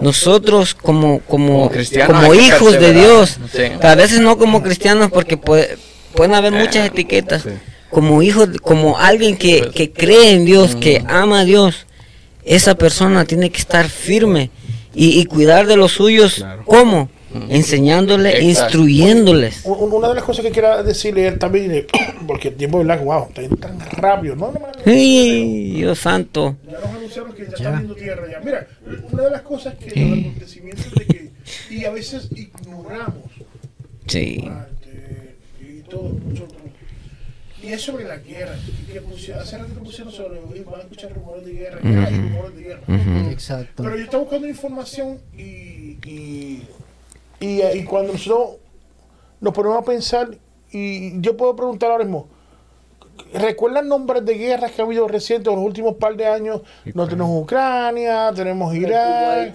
nosotros como como Como hijos de. Dios Sí. a veces no como cristianos porque puede- pueden haber muchas etiquetas como hijos como alguien que, que cree en Dios que ama a Dios esa persona tiene que estar firme y, y cuidar de los suyos Claro. cómo enseñándoles, Exacto. instruyéndoles. Un- Una de las cosas que quiero decirle él también, eh, (clears throat) porque el tiempo, ¿verdad? Wow, está tan rápido. No, no, no, no. ¡Ay, Dios santo! Ya nos anunciaron que ya, están viendo tierra ya. Mira, una de las cosas que los acontecimientos de que, y a veces ignoramos Sí. parte y todos nosotros. Es sobre la guerra. y que pusieron- hace rato que pusieron sobre, van a escuchar rumores de guerra, hay rumores de guerra. Exacto. Pero yo estaba buscando información y, y, y, y cuando nosotros nos ponemos a pensar, y yo puedo preguntar ahora mismo, ¿recuerdan nombres de guerras que ha habido recientes en los últimos par de años? No tenemos Ucrania, tenemos Irak,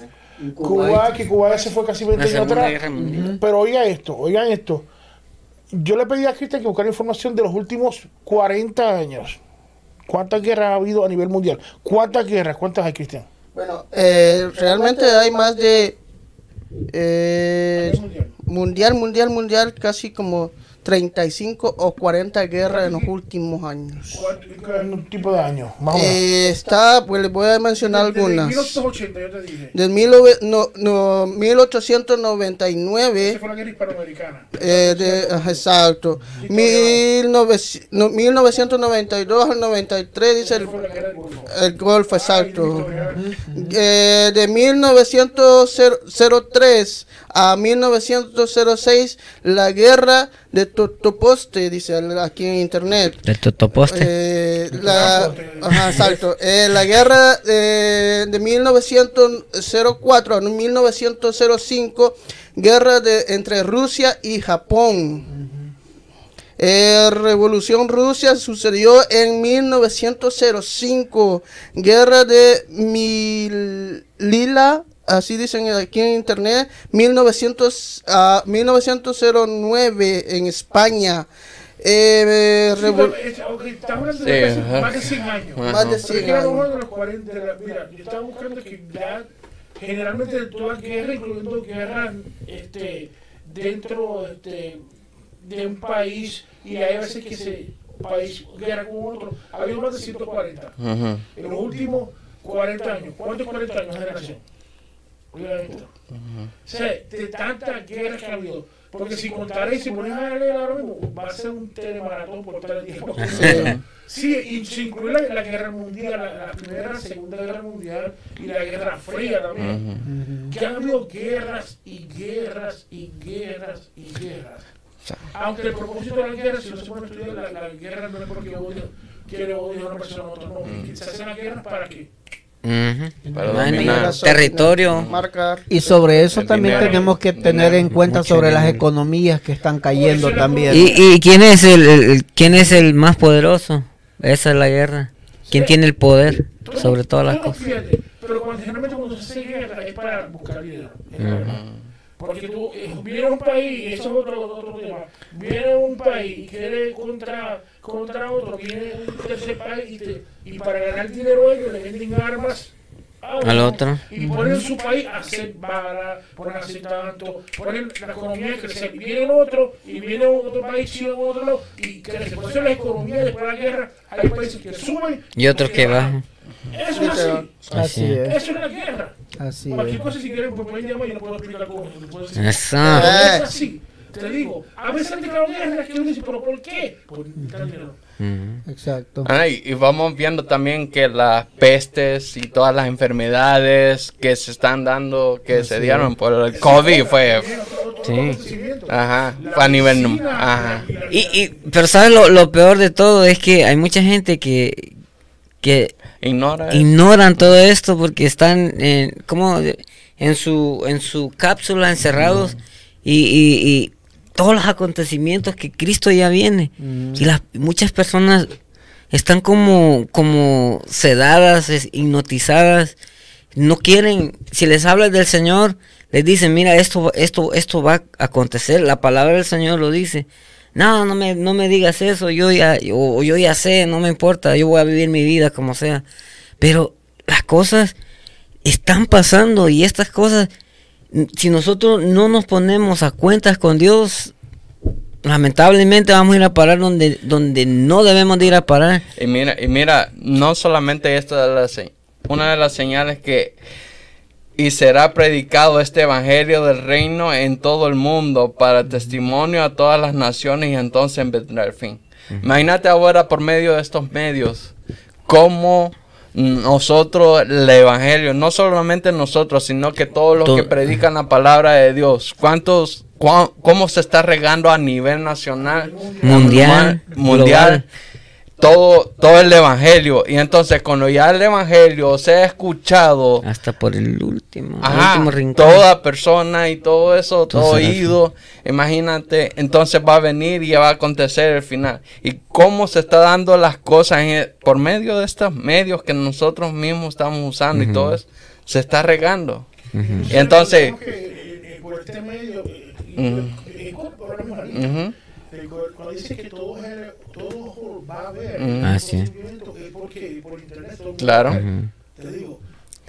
Cuba, que Cuba se fue casi 20 La años atrás. Pero oiga esto, oigan esto. Yo le pedí a Cristian que buscara información de los últimos 40 años. ¿Cuántas guerras ha habido a nivel mundial? ¿Cuántas guerras? ¿Cuántas hay, Cristian? Bueno, eh, realmente hay más de eh, mundial, mundial, mundial, casi como 35 o 40 guerras en los últimos años. ¿Cuánto tipo de años? Más o menos. Eh, está, pues les voy a mencionar Desde algunas. 1880, yo te dije. Del mil nove- no, no, Esa 1899 fue la guerra hispanoamericana. Eh, de- ajá, exacto. 1900 no, 1992 al 93 dice el, el Golfo, exacto. Ay, Eh, de 1903 a 1906 la guerra de Totoposte, dice aquí en internet. ¿De Totoposte? Eh, la, ajá, exacto. Eh, la guerra eh, de 1904 a 1905, guerra de, entre Rusia y Japón. Eh, Revolución Rusia sucedió en 1905. Guerra de Milila, así dicen aquí en internet, 1900, a 1909 en España. Eh, Sí, revol- pero, eh, ok, estamos hablando Sí, de ajá. más de 100 años. Ajá. más de Pero es 100 que a lo mejor años. de los 40, de la- mira, yo estaba buscando que ya generalmente de todas guerras, incluyendo guerras este, dentro este, de un país, y hay veces que ese país guerra con otro, ha habido más de 140 Ujú. en los últimos 40 años. ¿Cuántos 40 años de generación? Oigan esto. O sea, de tantas guerras que ha habido. Porque si contaréis, si pones a leer ahora mismo, va a ser un telemaratón por todo el tiempo. Sí, y se incluye la, la guerra mundial, la, la primera, la segunda guerra mundial y la guerra fría también. Que han habido guerras y guerras y guerras y guerras. Aunque el propósito de la guerra, si no se pone a estudiar, la, la guerra no es porque odio, quiere odiar a una persona a otra, no. Y que se hacen las guerras para que Ujú. Para dominar. territorio. Marcar. Y sobre eso El también dinero. tenemos que tener en cuenta sobre las dinero. economías que están cayendo también. ¿Y, y quién es el, el- quién es el más poderoso? Esa es la guerra. ¿Quién tiene el poder sobre todas las cosas? fíjate, pero cuando, generalmente cuando se hace guerra es para buscar dinero. es la verdad. Porque tú eh, viene un país, y eso es otro, otro tema, viene un país y quiere contra, contra otro, viene un tercer país y, te- y para ganar dinero ellos le venden armas a Al uno, otro. Y ponen su país a hacer balas, ponen a hacer tanto, ponen la economía a crecer. Y viene otro, y viene otro país, China otro lado, y crece. Por eso la economía después de la guerra, hay países que suben Y otros que bajan. Eso es así. Así es, Eso es la guerra. así Cualquier es. cosa si quieren pues pueden llamar y yo no puedo explicar cómo. no puedo decir. Eso. Pero es así. Te digo, a veces han declarado guerra que uno dice, pero ¿por qué? Por dinero. Exacto. Ah, y, y vamos viendo también que las pestes y todas las enfermedades que se están dando, que se dieron por el COVID, fue, Sí. ajá, fue a nivel, ajá. Y, y, pero sabes lo, lo peor de todo es que hay mucha gente que, que Ignora. ignoran todo esto porque están en, como en su en su cápsula encerrados y, y- y todos los acontecimientos que Cristo ya viene. Y las muchas personas están como como sedadas es- hipnotizadas. No quieren si les hablas del Señor les dicen mira esto esto esto va a acontecer la palabra del Señor lo dice no, no me, no me digas eso, yo ya, yo, ya sé, no me importa, yo voy a vivir mi vida como sea. Pero las cosas están pasando y estas cosas, si nosotros no nos ponemos a cuentas con Dios, lamentablemente vamos a ir a parar donde, donde no debemos de ir a parar. Y mira, y mira, no solamente esta es una de las señales que y será predicado este evangelio del reino en todo el mundo para testimonio a todas las naciones y entonces vendrá el fin. Imagínate ahora por medio de estos medios cómo nosotros el evangelio, no solamente nosotros, sino que todos los Todo- que predican la palabra de Dios, cuántos cuá- cómo se está regando a nivel nacional, Mundial, mundial. Todo todo el evangelio. Y entonces cuando ya el evangelio sea escuchado Hasta por el último, el Ajá, último rincón. toda persona y todo eso, todo Todo oído, imagínate, entonces va a venir y ya va a acontecer el final. Y cómo se está dando las cosas en el- por medio de estos medios que nosotros mismos estamos usando y todo eso, se está regando. Y entonces, por este medio, cuando dice que todo, es- todo va a ver Ujú. Ah, sí. conocimiento, es porque por internet todo mundo claro. te digo.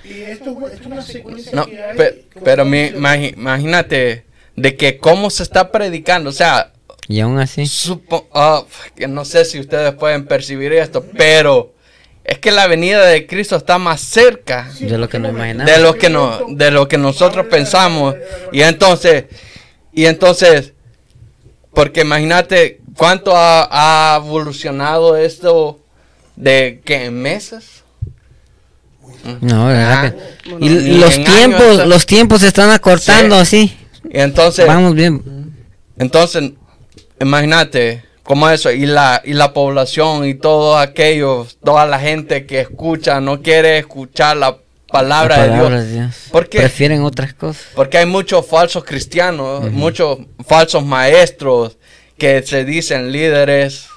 Y esto, esto es una secuencia No, que hay. pe- pero mi- imagínate de que cómo se está predicando, o sea, Y aún así. Supo- que no sé si ustedes pueden percibir esto, pero es que la venida de Cristo está más cerca De lo que nos imaginamos. de lo que no, de lo que nosotros pensamos y entonces y entonces porque imagínate cuánto ha, ha evolucionado esto de que en meses No, verdad Y Ni los tiempos, años, los tiempos se están acortando así. y entonces Vamos bien. Entonces, imagínate cómo eso, y la, y la población y todos aquellos, toda la gente que escucha, no quiere escuchar la palabra, La de palabra Dios. de Dios. ¿Por qué? Prefieren otras cosas. Porque hay muchos falsos cristianos, muchos falsos maestros que se dicen líderes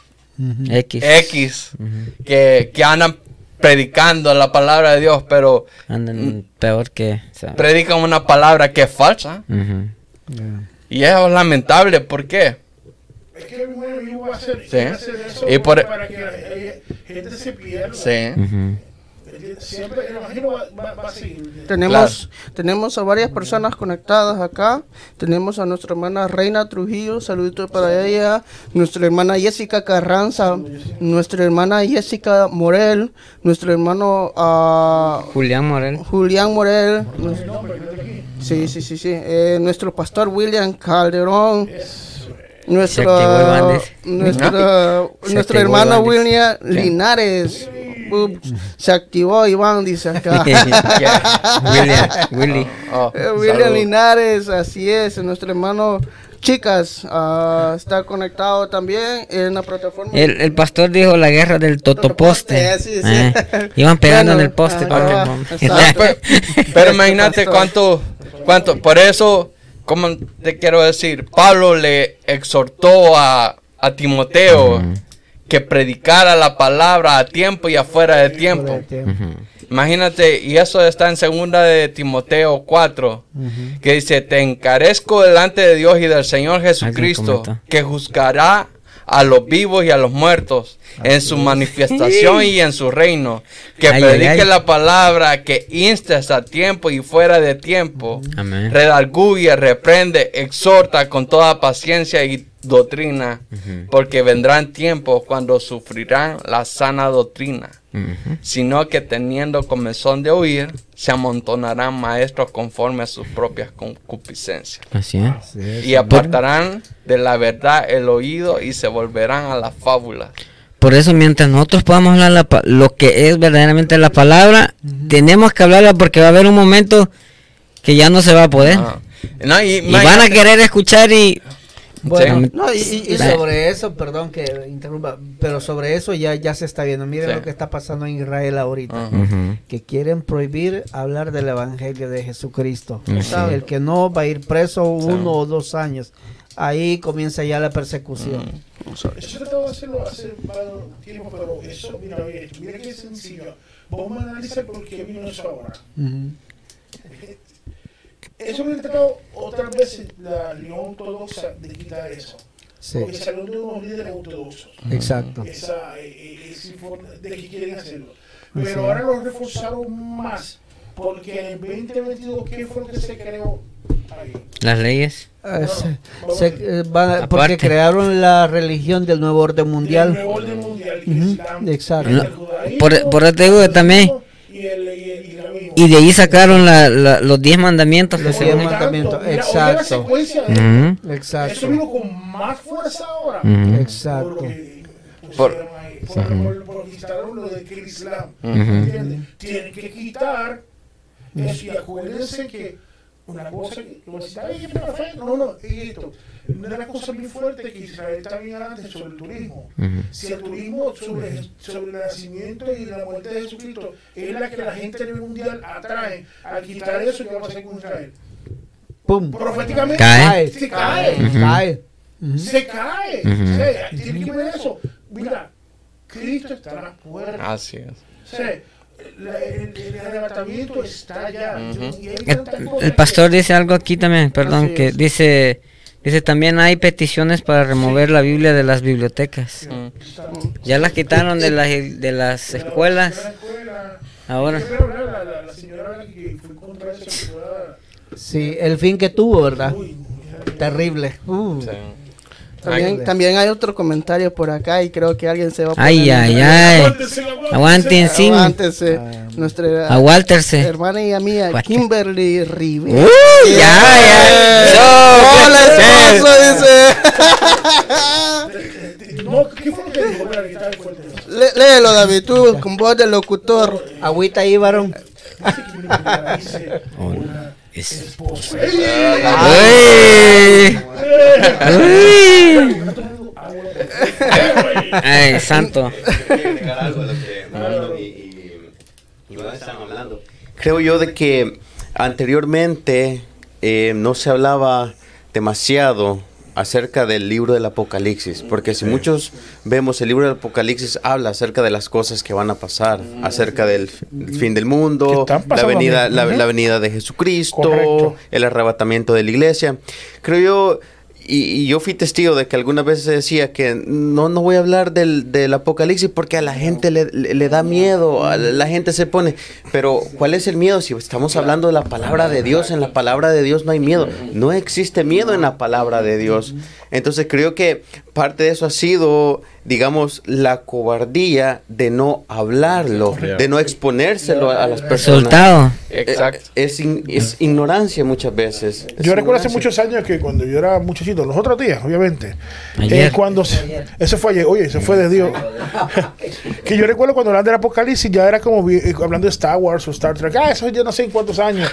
X. X, que, que andan predicando la palabra de Dios, pero Andan peor que. o sea, predican una palabra que es falsa. Y es lamentable, ¿por qué? Es que el mismo enemigo va a hacer, Sí. va a hacer eso Y por- para que la gente se pierda. Sí. Ujú. Siempre el evangelio va, va- va a seguir. Tenemos, tenemos a varias personas conectadas acá. Tenemos a nuestra hermana Reina Trujillo, saludito para ella. Nuestra hermana Jessica Carranza, nuestra hermana Jessica Morel, nuestro hermano ah, Julián Morel. Julián Morel. Sí, sí, sí, sí. Eh, nuestro pastor William Calderón. Nuestro activó hermano Iván, dice. William Linares. Ups, se activó Iván, dice acá. (laughs) William, Willy. Oh, Eh, William salud. Linares, así es, nuestro hermano Chicas ah, está conectado también en la plataforma. El, el pastor dijo la guerra del totoposte. Totoposte, sí, sí. Eh, Iban pegando Bueno, en el poste. exacto. Pero, (laughs) pero imagínate cuánto, cuánto, por eso, como te quiero decir, Pablo le exhortó a, a Timoteo que predicara la palabra a tiempo y afuera de tiempo. Imagínate, y eso está en segunda de Timoteo 4, que dice, te encarezco delante de Dios y del Señor Jesucristo, que juzgará a los vivos y a los muertos en su manifestación y en su reino, que Ay, predique ay, ay. la palabra, que instes a tiempo y fuera de tiempo, Amén. redarguye, reprende, exhorta con toda paciencia y doctrina, porque vendrán tiempos cuando sufrirán la sana doctrina sino que teniendo comezón de oír, se amontonarán maestros conforme a sus propias concupiscencias. Así es. Y apartarán de la verdad el oído y se volverán a las fábulas. Por eso, mientras nosotros podamos hablar la lo que es verdaderamente la palabra, tenemos que hablarla porque va a haber un momento que ya no se va a poder. Ah. No, y, y van a querer escuchar y Bueno, no, y, y- y Sí. sobre eso, perdón que interrumpa, pero sobre eso ya, ya se está viendo. Miren Sí. lo que está pasando en Israel ahorita. Que quieren prohibir hablar del Evangelio de Jesucristo. ¿Sabe? El que no va a ir preso uno o dos años. Ahí comienza ya la persecución. Eso se trataba de hacerlo hace tiempo, pero eso, mira, mira, mira qué sencillo. Vamos a analizar por qué vino eso ahora. Eso me ha tratado otras veces la Unión Ortodoxa de quitar eso. Sí, Porque salió de unos líderes ortodoxos. exacto. Esa, eh, eh, esa de que quieren hacerlo. Pero ahora lo reforzaron más. Porque en el 2022, ¿qué fue lo que se creó ahí? las leyes. Eh, se- se- eh, va- porque crearon la religión del nuevo orden El mundial. nuevo orden mundial, es Islam, exacto. No, judaísmo, por- por eso te digo que también- Y de ahí sacaron la- la- los 10 mandamientos. que Los diez mandamientos, Mira, exacto. secuencia de- Ujú, Eso Exacto. vino con más fuerza ahora. ujú. Exacto. Por lo que Por- instalaron lo de que el Islam. Tienen que quitar eso y acuérdense que una cosa que no, no, y esto. Una de las cosas muy fuertes que Israel está bien adelante sobre el turismo. Si el turismo sobre, sobre el nacimiento y la muerte de Jesucristo es la que la gente a nivel mundial atrae, al quitar eso, ¿qué va a pasar con Israel? Pum. Proféticamente Cae. se cae. Ujú. Cae. Se cae. Ujú. O sea, tiene que ver eso. Mira, Cristo está a las puertas. Así es. O sea, la- el, arrebatamiento está pastor dice algo aquí también, perdón, Así que es. dice, dice también hay peticiones para remover la Biblia de las bibliotecas. Ya las quitaron de las, de las escuelas. de la escuela. Ahora. Sí, el fin que tuvo, ¿verdad? Uy, Terrible. Uh. Sí. También, también hay otro comentario por acá y creo que alguien se va a poner Ay, ay, ay. aguántense, aguántense. Aguanten, sí. Aguántese. Nuestra Aguálterse. hermana y amiga. Kimberly Rivera. Uy, ya, ya. Yo, Hola, sí. esposo, dice. (laughs) No, ¿qué fue lo que dijo? Le- léelo, David, tú, con voz de locutor. Agüita ahí, varón. Es-. Ay, santo. Creo yo de que anteriormente eh, no se hablaba demasiado acerca del libro del Apocalipsis, porque si muchos vemos el libro del Apocalipsis habla acerca de las cosas que van a pasar, acerca del f- fin del mundo, la venida, la, venida de Jesucristo, Correcto. el arrebatamiento de la iglesia. Creo yo, y, yo fui testigo de que algunas veces decía que no, no voy a hablar del, del apocalipsis porque a la gente le, le- le da miedo, a la gente se pone. Pero, ¿cuál es el miedo? Si estamos hablando de la palabra de Dios, en la palabra de Dios no hay miedo. No existe miedo en la palabra de Dios. Entonces creo que parte de eso ha sido, digamos, la cobardía de no hablarlo, de no exponérselo a, a las personas. Resultado. Exacto. Eh, Es, in- es ignorancia muchas veces. Es Yo recuerdo hace muchos años que cuando yo era muchachito, los otros días, obviamente, Ayer. eh, cuando se- eso fue ayer, oye, eso fue de Dios. (laughs) que yo recuerdo cuando hablaban del Apocalipsis, ya era como vi- eh, hablando de Star Wars o Star Trek. Ah, eso yo no sé en cuántos años.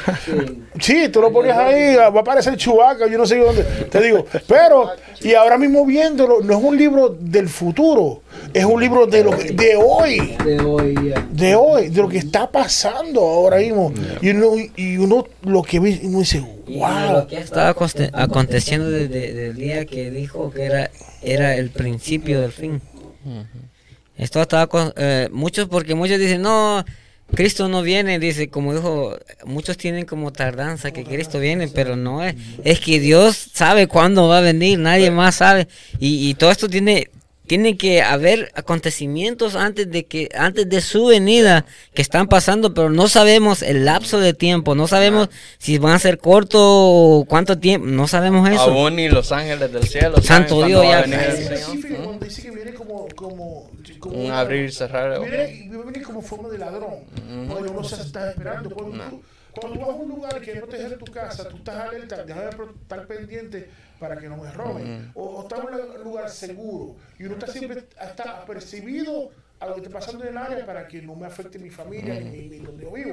Sí, tú lo ponías ahí, va a aparecer Chewbacca, yo no sé dónde. Te digo, pero, y ahora mismo viéndolo, no es un libro del futuro, es un libro de, lo que- de hoy De hoy. de hoy, de lo que está pasando ahora mismo. Y uno, y uno lo que ve, uno dice, Y wow. lo que estaba aconte- aconteciendo desde el día que dijo que era, era el principio del fin. Esto estaba con, eh, muchos porque muchos dicen no Cristo no viene dice como dijo muchos tienen como tardanza que Cristo viene pero no es es que Dios sabe cuándo va a venir nadie más sabe y, y todo esto tiene tiene que haber acontecimientos antes de que antes de su venida que están pasando pero no sabemos el lapso de tiempo no sabemos si van a ser corto o cuánto tiempo no sabemos eso Aún ni los ángeles del cielo. Santo Dios, va a ya. dice que viene como, como, como Un abrir y cerrar. Viene, viene como forma de ladrón. Cuando uno se está esperando. Cuando, tú, cuando tú vas a un lugar que proteger tu casa, tú estás alerta, déjame estar pendiente para que no me roben. o, o estás en un lugar seguro y uno está siempre está apercibido a lo que está pasando en el área para que no me afecte mi familia ni, ni donde yo vivo.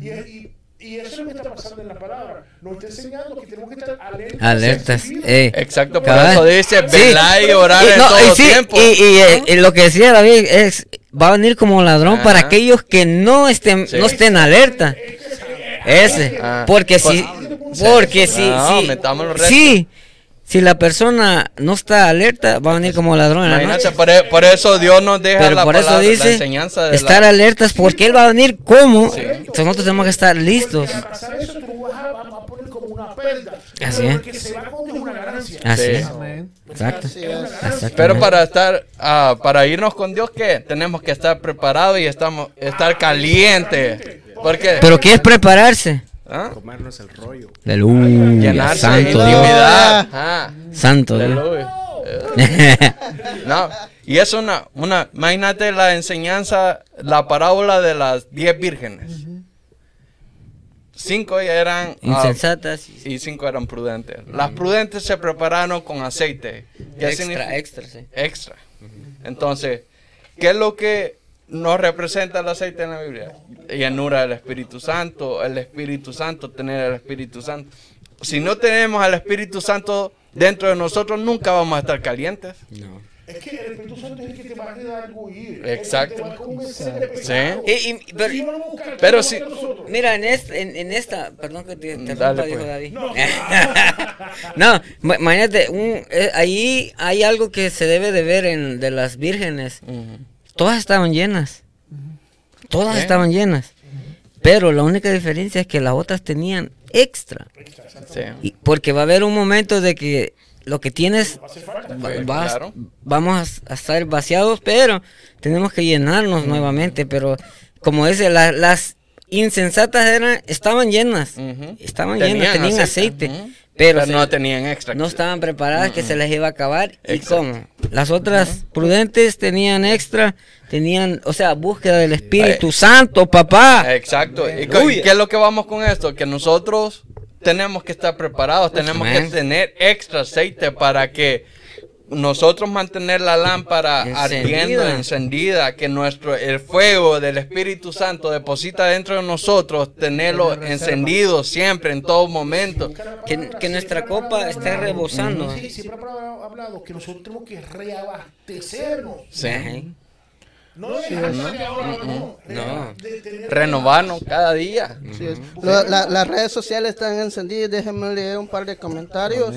y, y, y eso es lo que está pasando en la palabra. Nos está enseñando que tenemos que estar alertas. alertas eh. Exacto, por Cabal. eso dice, Sí. velar y orar Y en no, todo y sí, tiempo. Y, y, eh, y lo que decía David es, va a venir como ladrón para Ajá. aquellos que no estén, Sí. no estén alerta. Ese, Ah. porque Por- si, porque si, No, si, sí, si la persona no está alerta, va a venir como ladrón en la noche. por, e- por eso Dios nos deja Pero la por eso palabra, la dice enseñanza de estar la, alertas porque él va a venir como. Entonces nosotros tenemos que estar listos. Eso. Así Pero es. que. Así Sí. es. Exacto. Pero para estar, ah, para irnos con Dios, ¿qué? Tenemos que estar preparados y estamos, estar calientes. Porque Pero ¿qué es prepararse? ¿Ah? Comernos el rollo. Aleluya. llenarse de Santo Dios. intimidad. Ah, Santo Dios. (laughs) No, y es una, una, imagínate la enseñanza, la parábola de las diez vírgenes. cinco eran ah, Insensatas. y cinco eran prudentes. Las prudentes se prepararon con aceite. Extra, extra, sí. extra. Entonces, ¿qué es lo que nos representa el aceite en la Biblia? Llanura del Espíritu Santo, el Espíritu Santo, tener el Espíritu Santo. Si no tenemos al Espíritu Santo dentro de nosotros, nunca vamos a estar calientes. Es que el Espíritu Santo es el que te va a redarguir. Exacto. El que te va a convencer de Sí. Y- y- pero- Si no. Mira, en, este, en, en esta, perdón que te, te Dale, dijo pues. David. (laughs) No, ma- imagínate, un, eh, ahí hay algo que se debe de ver en de las vírgenes. Todas estaban llenas. Todas estaban llenas. Pero la única diferencia es que las otras tenían extra. Sí. Y porque va a haber un momento de que lo que tienes va- claro. vamos a, a estar vaciados, pero tenemos que llenarnos nuevamente. Pero como dice, la- las insensatas eran, estaban llenas, estaban llenas, tenían aceite. Pero, Pero se- no tenían extra. no estaban preparadas que se les iba a acabar. ¿Y Exacto. cómo? Las otras prudentes tenían extra, tenían, o sea, búsqueda del Espíritu. Santo, papá. Exacto. ¿Y y qué es lo que vamos con esto? Que nosotros tenemos que estar preparados, tenemos que tener extra aceite para que nosotros mantener la lámpara Encendida. ardiendo, encendida, que nuestro el fuego del Espíritu Santo deposita dentro de nosotros, tenerlo encendido siempre, en todo momento. Que, que nuestra copa esté rebosando. Sí, siempre ha hablado, hablado que nosotros tenemos que reabastecernos. Sí. No ahora no. Tener- Renovarnos cada día. Lo- la- las redes sociales están encendidas. Déjenme leer un par de comentarios.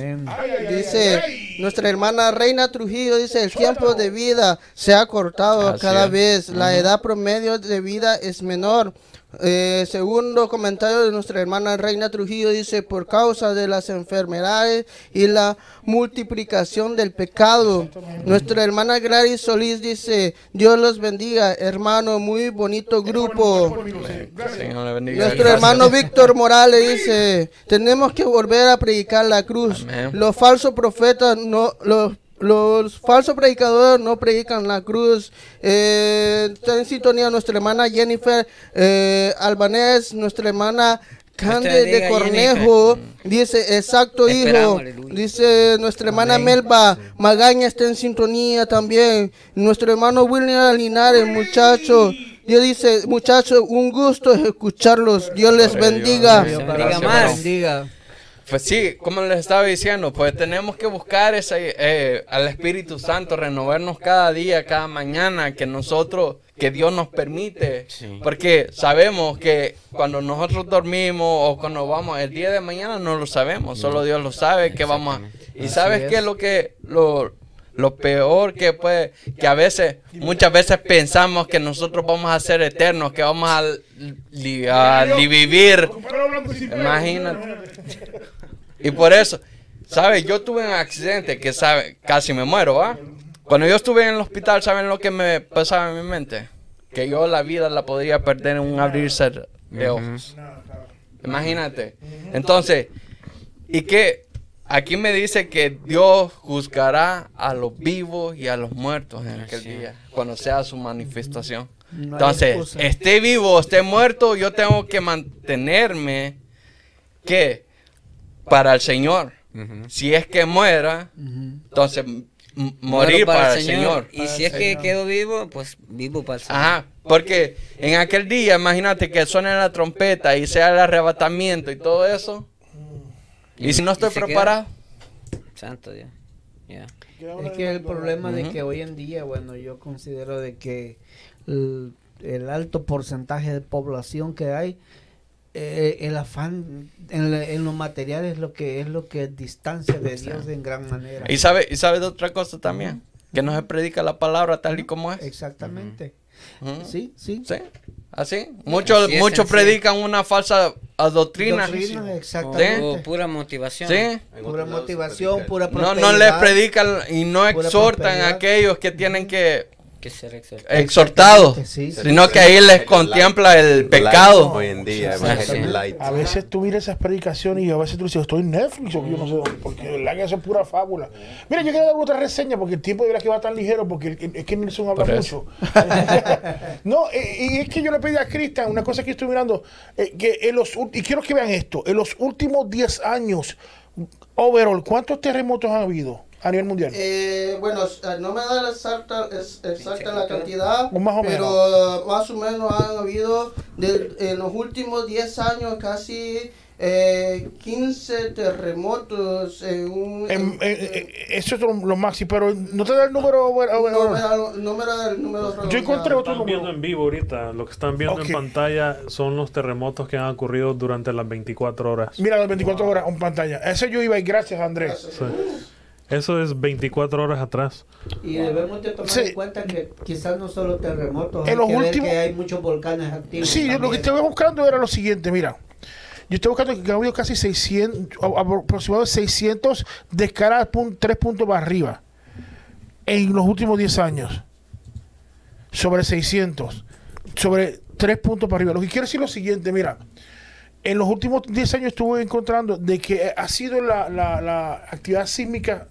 Dice nuestra hermana Reina Trujillo, dice, el tiempo de vida se ha cortado Así cada es. vez, la edad promedio de vida es menor. Eh, segundo comentario de nuestra hermana Reina Trujillo dice, por causa de las enfermedades y la multiplicación del pecado. Nuestra hermana Gladys Solís dice, Dios los bendiga, hermano, muy bonito grupo. Nuestro hermano Víctor Morales dice, tenemos que volver a predicar la cruz. Los falsos profetas no, los, los falsos predicadores no predican la cruz. Eh, está en sintonía nuestra hermana Jennifer eh, Albanés, nuestra hermana Cande de Cornejo, dice, exacto hijo. Dice nuestra hermana Melba Magaña está en sintonía también. Nuestro hermano William Linares, muchacho. Dios dice, muchachos, un gusto escucharlos. Dios les bendiga. Dios bendiga más. Pues sí, como les estaba diciendo, pues tenemos que buscar ese, eh, al Espíritu Santo, renovarnos cada día, cada mañana, que nosotros, que Dios nos permite. Porque sabemos que cuando nosotros dormimos o cuando vamos, el día de mañana no lo sabemos, solo Dios lo sabe que vamos a... Y sabes qué es lo que... Lo, lo peor que puede, que a veces, muchas veces pensamos que nosotros vamos a ser eternos, que vamos a, li- a li- vivir. Imagínate. (laughs) Y por eso, ¿sabes? Yo tuve un accidente que, ¿sabe? Casi me muero, ¿va? Cuando yo estuve en el hospital, ¿saben lo que me pasaba en mi mente? Que yo la vida la podría perder en un abrirse de ojos. Imagínate. Entonces, ¿y qué? Aquí me dice que Dios juzgará a los vivos y a los muertos en aquel día, cuando sea su manifestación. Entonces, excusa. esté vivo o esté muerto, yo tengo que mantenerme que para el Señor. Si es que muera, entonces m- morir Muero para, el Señor. Y si es que quedo vivo, pues vivo para el Señor. Ajá, porque en aquel día, imagínate que suene la trompeta y sea el arrebatamiento y todo eso. Y si no estoy y se queda- preparado, Santo Dios. Ya. Es que el problema de Ujú. que hoy en día, bueno, yo considero de que el, el alto porcentaje de población que hay, eh, el afán en, la- en los materiales es lo que es lo que distancia de Dios en gran manera. y sabe, y sabe de otra cosa también, que no se predica la palabra tal y como es. Exactamente. Sí, sí. Sí, así. Muchos, Así es, muchos predican una falsa doctrina. Doctrina, O, exactamente. o pura motivación. Sí. Pura motivación, pura No, no les predican y no exhortan a aquellos que tienen que Que ser exhortados, Sí, sí. sino que ahí les contempla el pecado. Hoy en día, Sí, Evangelio sí. Light. A veces tú miras esas predicaciones y a veces tú dices, estoy en Netflix o yo no sé dónde, porque verdad que eso es pura fábula. Mira, yo quiero dar otra reseña porque el tiempo de verdad que va tan ligero porque es que Nelson habla mucho. (laughs) no, eh, y es que yo le pedí a Cristian una cosa que estoy mirando, eh, que en los, y quiero que vean esto, en los últimos 10 años, overall, ¿cuántos terremotos han habido a nivel mundial? Eh, bueno, eh, no me da la exacta, exacta la cantidad, O más o pero eh, más o menos han habido del- en los últimos 10 años casi eh, 15 terremotos en un... En- en- en- en- eso es lo, lo máximo, pero no te da el número. no me da- no me da el número Yo encontré redondeado. otro Están viendo en vivo ahorita. Lo que están viendo Ok. en pantalla son los terremotos que han ocurrido durante las 24 horas. Mira, las 24 horas en pantalla. Ese yo iba y gracias, Andrés. Sí. Eso es 24 horas atrás. Y debemos de tomar Sí. en cuenta que quizás no solo terremotos, En hay los que ver últimos- que hay muchos volcanes activos. Sí, yo lo que estaba buscando era lo siguiente, mira. Yo estoy buscando que ha habido casi 600, a- a- aproximadamente 600 de escala pun- tres puntos para arriba en los últimos 10 años. Sobre 600. Sobre 3 puntos para arriba. Lo que quiero decir es lo siguiente, mira. En los últimos 10 años estuve encontrando de que ha sido la, la- la actividad sísmica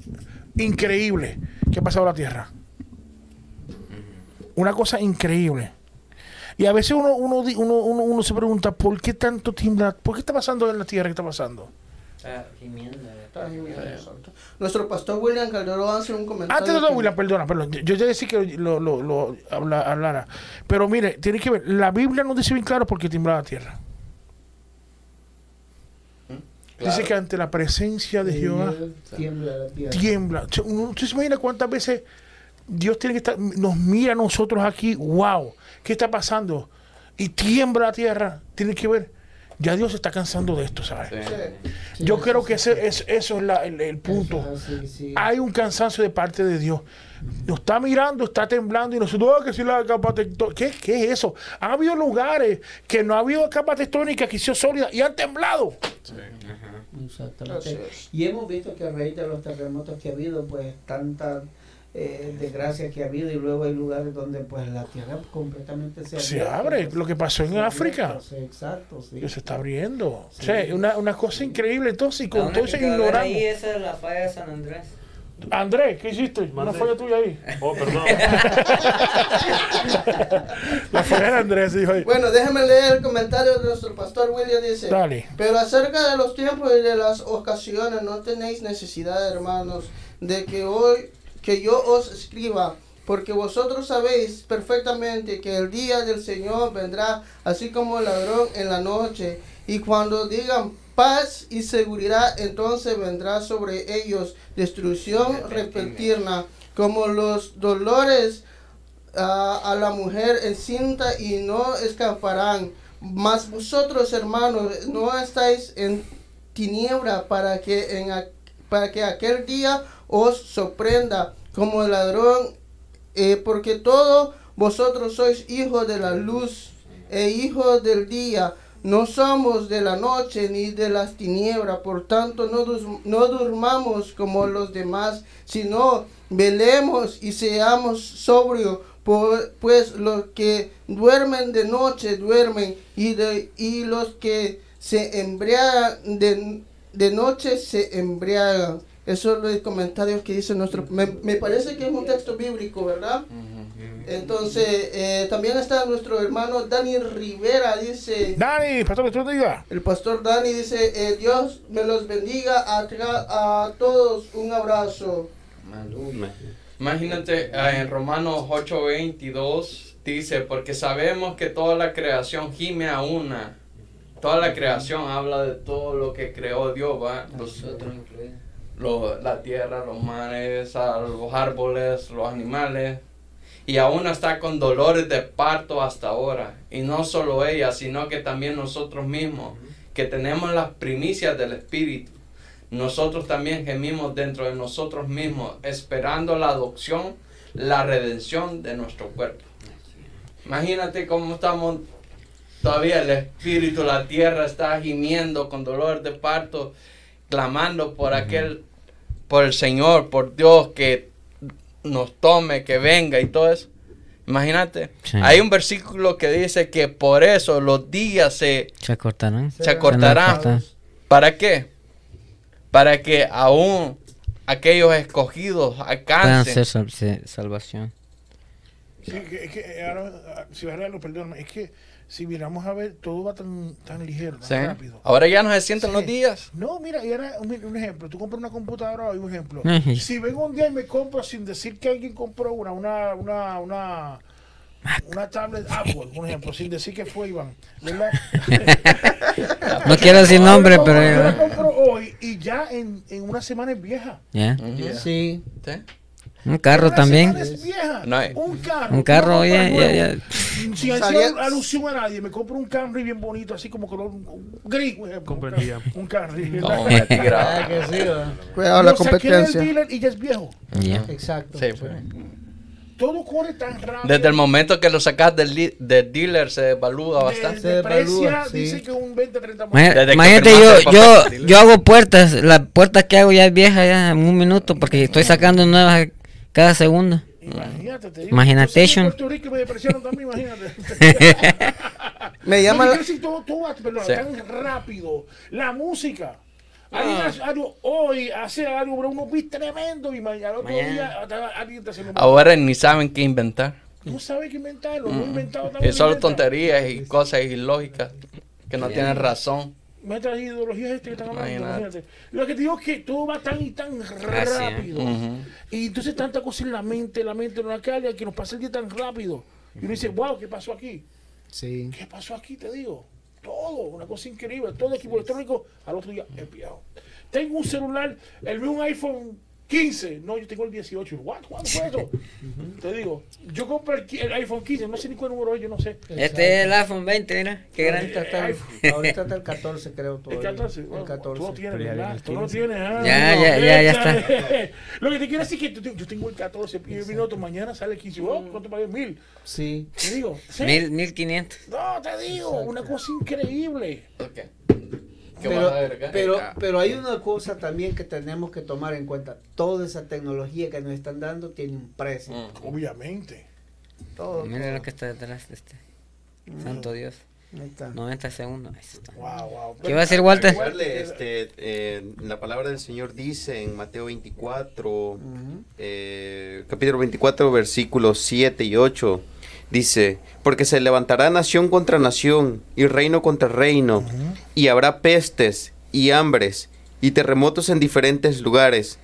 increíble que ha pasado la Tierra. Una cosa increíble. Y a veces uno, uno, uno, uno, uno se pregunta, ¿por qué tanto tiembla? ¿Por qué está pasando en la Tierra? ¿Qué está pasando? Está gimiendo. Exacto. Nuestro pastor William Calderón hace un comentario. Antes de todo, que- William, perdona, perdón. Yo ya decía que lo, lo, lo habla- hablara. Pero mire, tiene que ver, la Biblia nos dice bien claro por qué tiembla la Tierra. Dice que ante la presencia de Jehová Tiembla la tierra. tiembla. ¿Usted se imagina cuántas veces Dios tiene que estar, nos mira a nosotros aquí, wow, ¿qué está pasando? Y tiembla la tierra. Tiene que ver, ya Dios se está cansando de esto, ¿sabes? Sí. Yo creo que ese, es, eso es la- el, el punto. Sí, sí. Hay un cansancio de parte de Dios. Nos está mirando, está temblando y nosotros, "Ah, que si la capa tectónica. ¿Qué, ¿Qué es eso? Ha habido lugares que no ha habido capa tectónica que ha sido sólida y han temblado. Exactamente. Y hemos visto que a raíz de los terremotos que ha habido, pues tanta eh, desgracia que ha habido y luego hay lugares donde pues la tierra completamente se, Se abre, pues, lo que pasó en África. sí, exacto, sí. Que se está abriendo. O Sí. sea, una, una cosa increíble. Entonces, y ¿A con todo ignoramos. Ahí esa es la falla de San Andrés. Andrés, ¿qué hiciste? Una falla tuya ahí. Oh, perdón. (laughs) La falla de Andrés, dijo ahí. Bueno, déjeme leer el comentario de nuestro pastor William. Dice: Dale. Pero acerca de los tiempos y de las ocasiones, no tenéis necesidad, hermanos, de que hoy que yo os escriba, porque vosotros sabéis perfectamente que el día del Señor vendrá así como el ladrón en la noche, y cuando digan paz y seguridad, entonces vendrá sobre ellos destrucción repentina, como los dolores a, a la mujer encinta y no escaparán. Mas vosotros, hermanos, no estáis en tiniebla para que, en, para que aquel día os sorprenda como el ladrón, eh, porque todos vosotros sois hijos de la luz e hijos del día. No somos de la noche ni de las tinieblas, por tanto no, no durmamos como los demás, sino velemos y seamos sobrios, pues los que duermen de noche duermen y, y los que se embriagan de, de noche se embriagan. Eso es los comentarios que dice nuestro... Me, me parece que es un texto bíblico, ¿verdad? Entonces, eh, también está nuestro hermano Dani Rivera, dice... Dani, pastor, que tú te digas. El pastor Dani dice, eh, Dios me los bendiga a, a todos. Un abrazo. Imagínate eh, en Romanos 8:22 dice, porque sabemos que toda la creación gime a una. Toda la creación habla de todo lo que creó Dios, ¿va? Nosotros incluidos. Lo- la tierra, los mares, los árboles, los animales. Y aún está con dolores de parto hasta ahora. Y no solo ella, sino que también nosotros mismos, que tenemos las primicias del Espíritu. Nosotros también gemimos dentro de nosotros mismos, esperando la adopción, la redención de nuestro cuerpo. Imagínate cómo estamos todavía el Espíritu, la tierra está gimiendo con dolor de parto, clamando por aquel, por el Señor, por Dios que nos tome, que venga y todo eso. Imagínate. Sí. Hay un versículo que dice que por eso los días se, Se acortarán. se acortarán. ¿Para qué? Para que aún aquellos escogidos Puedan alcancen. ser sal- se- salvación. Sí, que, es que ahora, ah, si perdóname, es que si miramos a ver, todo va tan, tan ligero, tan Sí. rápido. Ahora ya no se sienten los días. No, mira, y ahora un, un ejemplo, tú compras una computadora hoy, un ejemplo. Si vengo un día y me compro sin decir que alguien compró una, una, una, una, una tablet Apple, un ejemplo, sin decir que fue Iván, ¿verdad? (laughs) No quiero decir nombre, pero. Yo la compro hoy y ya en, en una semana es vieja. Sí. Sí. Un carro también. vieja. No hay- un carro. Un carro, ya, ya, ya. Sin Salía- hacer alusión a nadie, me compro un Camry bien bonito, así como color gris, Comprendía. Camry, Un Camry. No, (laughs) mentira. Ah, ¿verdad? Cuidado la competencia. dealer y ya es viejo. Ya. Exacto. Sí, pues. Todo corre tan rápido. Desde el momento que lo sacas del, del dealer se evalúa bastante. Se Se deprecia, evalúa, sí. dice que un 20-30%. Imagina- Desde que Imagínate, firmaste yo, yo, yo hago puertas. La puerta que hago ya es vieja ya en un minuto porque estoy sacando nuevas cada segundo. Imagínate, te digo. Imagination. Yo soy de Puerto Rico y me depreciaron también, imagínate. (laughs) Me llama la- sí, todo, todo va, perdón, Sí. tan rápido. La música. Ah. algo hoy, hace algo, pero unos beats tremendo y mañana, otro Mañana. día, hasta alguien te hace un Ahora ni saben qué inventar. No sabe qué inventarlo, no inventado también. Es solo tonterías y cosas ilógicas que no tienen razón. Metas ideologías este que están hablando, Imagínate. imagínate. Lo que te digo es que todo va tan y tan rápido. Y entonces tanta cosa en la mente, la mente no la calle, que nos pasa el día tan rápido. Y uno dice, wow, ¿qué pasó aquí? Sí. ¿Qué pasó aquí? Te digo. Todo, una cosa increíble. Todo equipo electrónico al otro día es viejo. Tengo un celular, el mío un iPhone 15. No, yo tengo el 18. What? ¿Cuándo fue eso? (laughs) Te digo, yo compré el, el iPhone 15. No sé ni cuál número es, yo no sé. Este es el iPhone 20, mira. Qué grande. (laughs) Ahorita está, el- ahorita está el 14, creo. El Todavía. 14. El bueno, 14. Tú lo tienes, ¿verdad? Tú 15. tienes. ah, Ya, no, ya, ya, ya échale. (laughs) Lo que te quiero decir es que tú- yo tengo el 14 y el minuto mañana sale el 15. Oh, ¿Cuánto pagué? Mil. Sí. Te digo. sí. Mil, 1500. No, te digo. Una cosa increíble. ¿Qué Pero, vas a agregar? pero, pero hay una cosa también que tenemos que tomar en cuenta. Toda esa tecnología que nos están dando tiene un precio. Mm. Obviamente. Todo. Mira lo que está detrás de este. Santo Dios. Ahí está. 90 segundos. Wow, wow. ¿Qué va a decir Walter? Recuerde, este, eh, la palabra del Señor dice en Mateo 24, Ujú. eh, capítulo 24, versículos 7 y 8, dice, porque se levantará nación contra nación y reino contra reino, y habrá pestes y hambres y terremotos en diferentes lugares,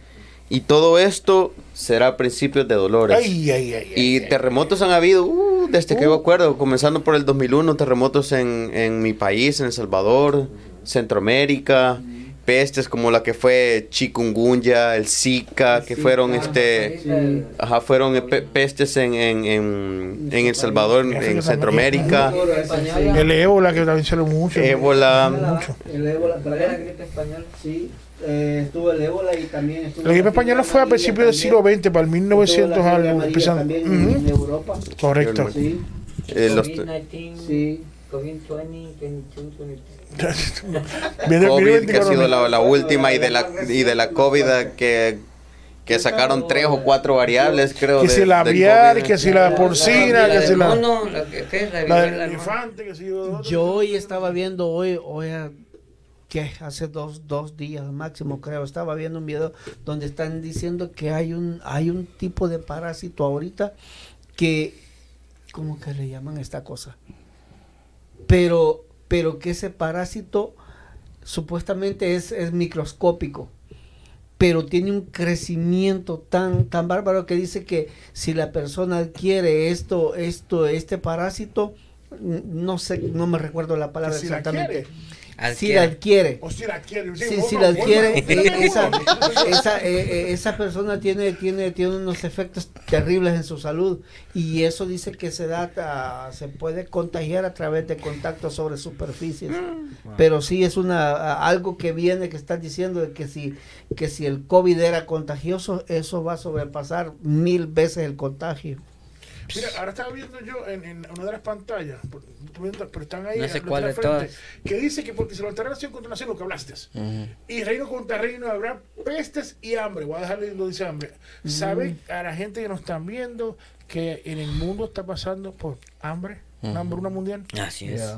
y todo esto será principios de dolores. Ay, ay, ay. Y terremotos han habido uh, desde que yo acuerdo, comenzando por el 2001, terremotos en, en mi país, en El Salvador, Centroamérica, pestes como la que fue chikungunya, el Zika, que fueron este, ajá, fueron eh, pe- pestes en, en, en, en El Salvador, en, en Centroamérica, El ébola que también sale mucho. ébola. Mucho. El ébola, ¿cuál era la gripe española? Sí, eh, estuvo el ébola y también estuvo... La gripe española fue a principios del siglo XX, para el 1900 algo, empezando. En Europa. Correcto. Sí, eh, los- sí. Viene- COVID, que ha sido la, 24 la última, y de la, y de la COVID que, que sacaron tres o cuatro variables, creo. Que de- si la aviar, que si la porcina, que si la, mono, la que- yo. Yo hoy estaba viendo, hoy, hoy a- que hace dos, dos días máximo creo, estaba viendo un video donde están diciendo que hay un, hay un tipo de parásito ahorita que, ¿cómo que le llaman esta cosa? Pero, pero que ese parásito supuestamente es, es microscópico pero tiene un crecimiento tan tan bárbaro que dice que si la persona adquiere esto esto este parásito no sé no me recuerdo la palabra si exactamente. Si la adquiere O si la. Sí, si la adquiere, esa, esa, eh, eh, esa persona tiene, tiene, tiene unos efectos terribles en su salud y eso dice que se da, se puede contagiar a través de contacto sobre superficies. Pero sí es una algo que viene que están diciendo de que si que si el COVID era contagioso, eso va a sobrepasar mil veces el contagio. Mira, ahora estaba viendo yo en, en una de las pantallas, pero están ahí No sé cuál de frente, todas. que dice que porque se levantará nación contra nación, lo que hablaste, y reino contra reino habrá pestes y hambre. Voy a dejarle lo dice hambre. ¿Saben a la gente que nos están viendo que en el mundo está pasando por hambre? Una hambruna mundial. Así es.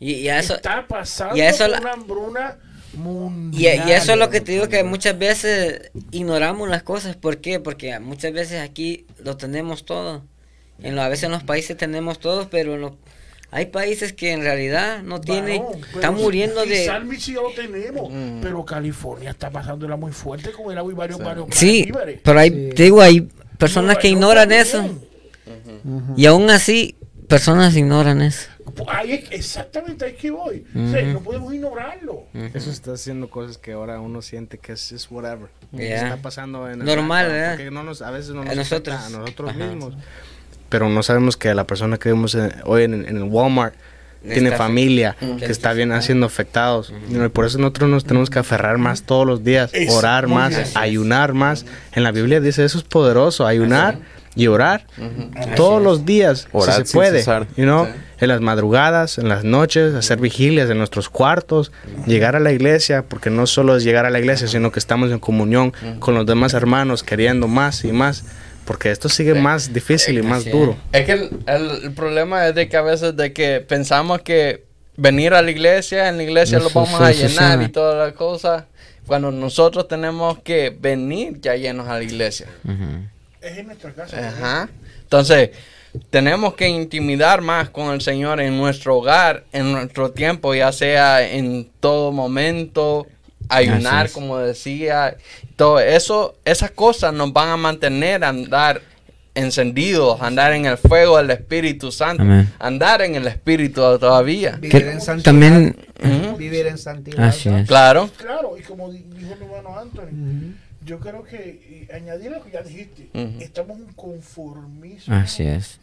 Y, y a eso, está pasando y a eso por la- una hambruna mundial. y eso es lo que te digo que muchas veces ignoramos las cosas. ¿Por qué? Porque muchas veces aquí lo tenemos todo. En lo- a veces en los países tenemos todo, pero en los- hay países que en realidad no tienen, pero están muriendo de... San sí ya lo tenemos, Mm. pero California está pasándola muy fuerte con el agua y varios, varios Sí, víveres. pero hay, Sí. te digo, hay personas que ignoran también. eso. Y aún así, personas ignoran eso. Ahí es- exactamente ahí que voy. O sea, no podemos ignorarlo. Eso está haciendo cosas que ahora uno siente que es, es whatever. Yeah. Está pasando en el Normal, background, ¿verdad? No nos, a veces no A nos nosotros. afecta a nosotros Ajá. mismos. Pero no sabemos que la persona que vemos en- hoy en, en el Walmart tiene Está- familia que está bien siendo afectados. You know, y por eso nosotros nos tenemos que aferrar más todos los días, Es- orar más, bien. ayunar más. En la Biblia dice eso es poderoso, ayunar y orar todos los días, Orar si se puede, you know, Sí. En las madrugadas, en las noches, hacer vigilias en nuestros cuartos, llegar a la iglesia, porque no solo es llegar a la iglesia, sino que estamos en comunión con los demás hermanos, queriendo más y más, porque esto sigue más difícil y más duro. Es que el, el- el problema es de que a veces de que pensamos que venir a la iglesia, en la iglesia lo vamos a llenar y todas las cosas, cuando nosotros tenemos que venir ya llenos a la iglesia. Es en nuestra casa. Ajá. Entonces, tenemos que intimidar más con el Señor en nuestro hogar, en nuestro tiempo, ya sea en todo momento, ayunar, como decía, todo eso, esas cosas nos van a mantener a andar encendidos, andar en el fuego del Espíritu Santo, Amén. andar en el Espíritu todavía. Vivir en santidad. también... Vivir en santidad. Así es. Claro. Claro, y como di- dijo el hermano Anthony. Yo creo que y añadir lo que ya dijiste, estamos en un conformismo Así es.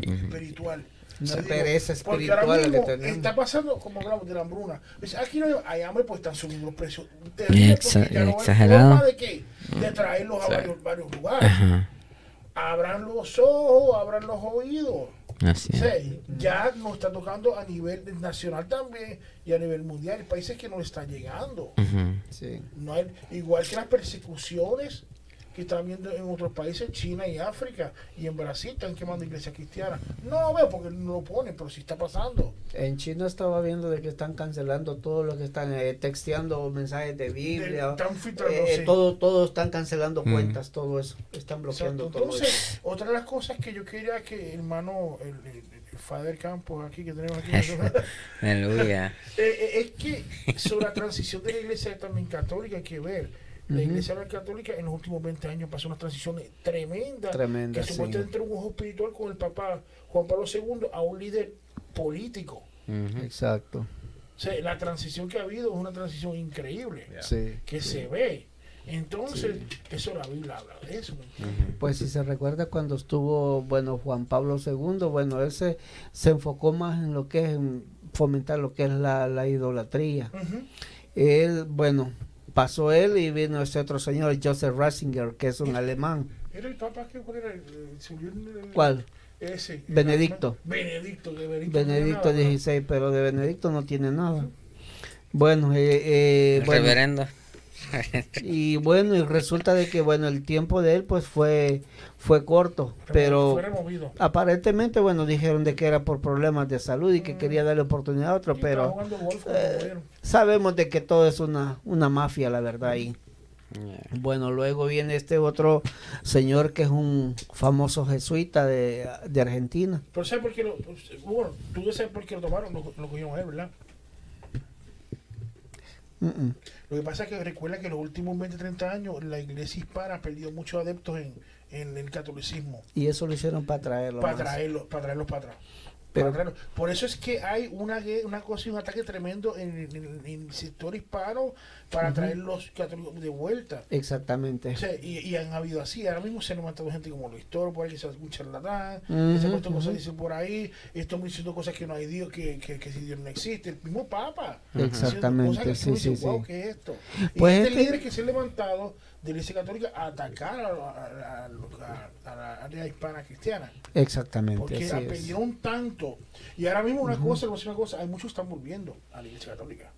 espiritual. Yo digo, pereza porque ahora espiritual la que mismo tenemos. Está pasando, como hablamos de la hambruna. Dice, aquí no hay- hay hambre, pues están subiendo los precios. Exa- ya no hay exagerado. forma de qué? De traerlos a varios, varios lugares. Ajá. Abran los ojos, abran los oídos. Así ya nos está tocando a nivel nacional también y a nivel mundial. Hay países que no le están llegando. Sí. No hay- igual que las persecuciones que están viendo en otros países, China y África, y en Brasil están quemando iglesias cristianas. No lo veo porque no lo ponen, pero sí está pasando. En China estaba viendo de que están cancelando todo lo que están eh, texteando mensajes de Biblia. Están filtrando, eh, sí. todo, todo están cancelando Mm. cuentas, todo eso. Están bloqueando Exacto. todo eso. Entonces, otra de las cosas que yo quería que hermano, el, el, el Father Campos aquí que tenemos aquí, (laughs) Aleluya. Eh, eh, es que sobre la transición de la iglesia también católica hay que ver. La iglesia católica en los últimos 20 años pasó una transición tremenda. Tremenda, que sí. supuestamente un ojo espiritual con el Papa Juan Pablo II a un líder político. Exacto. O sea, la transición que ha habido es una transición increíble. Sí. Que se ve. Entonces, eso la Biblia habla de eso. Pues si se recuerda cuando estuvo, bueno, Juan Pablo II, bueno, él se, se enfocó más en lo que es en fomentar lo que es la, la idolatría. Ujú. Él, bueno, pasó él y vino ese otro señor, Joseph Ratzinger, que es un alemán. ¿Era el Papa que cuál era? El- el- se murió el- el- ¿Cuál? Ese. Benedicto. Benedicto, de Benedicto. Benedicto no XVI, pero de Benedicto no tiene nada. Bueno, eh, eh, El bueno, reverendo. (laughs) y bueno, y resulta de que, bueno, el tiempo de él pues fue, fue corto, pero Fue removido. aparentemente, bueno, dijeron de que era por problemas de salud y que quería darle oportunidad a otro, Y estaba pero jugando golf eh, sabemos de que todo es una, una mafia, la verdad, ahí. Bueno, luego viene este otro señor que es un famoso jesuita de, de Argentina. Pero ¿sabes por qué lo, bueno, tú ya sabes por qué lo tomaron, lo, lo cogieron a él, ¿verdad? Lo que pasa es que recuerda que en los últimos 20, 30 años la iglesia hispana ha perdido muchos adeptos en, en el catolicismo. Y eso lo hicieron para traerlo. Para traerlos, para traerlos para atrás. Pero-. Por eso es que hay una, una cosa y un ataque tremendo en, en- en el sector hispano para traer los católicos de vuelta. Exactamente. O sea, y, y han habido así. Ahora mismo se han levantado gente como Luis Toro, por ahí que se hace un charlatán, que se ha puesto cosas ujú. dicen por ahí, estamos diciendo cosas que no hay Dios, que, que, que si Dios no existe, el mismo Papa. Exactamente, cosas que sí, uno sí, "Wow, sí. ¿qué es esto? Y Pues este este- líderes que se han levantado de la Iglesia Católica a atacar a, la- a a- a la área hispana cristiana. Exactamente. Porque así es. aprendieron tanto. Y ahora mismo una cosa, voy a decir una cosa, hay muchos que están volviendo a la iglesia católica.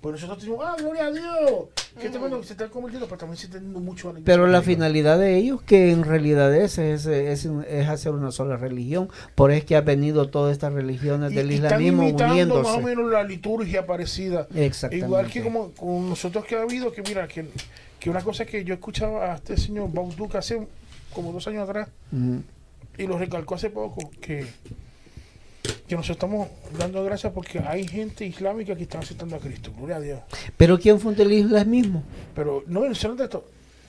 Pues nosotros decimos, ah, gloria a Dios. Que este bueno, que se están convirtiendo, pero también se están yendo mucho a la iglesia Pero la finalidad de ellos, que en realidad es, es, es, es hacer una sola religión. Por eso es que ha venido todas estas religiones Y- del y islamismo están imitando más o uniéndose. menos la liturgia parecida. Exactamente. Igual que como con nosotros que ha habido, que mira, que, que una cosa que yo escuchaba a este señor Duke hace como dos años atrás, y lo recalcó hace poco, que, que nos estamos dando gracias porque hay gente islámica que está aceptando a Cristo, gloria a Dios. Pero ¿quién fundó el islamismo? Pero no mencionan esto,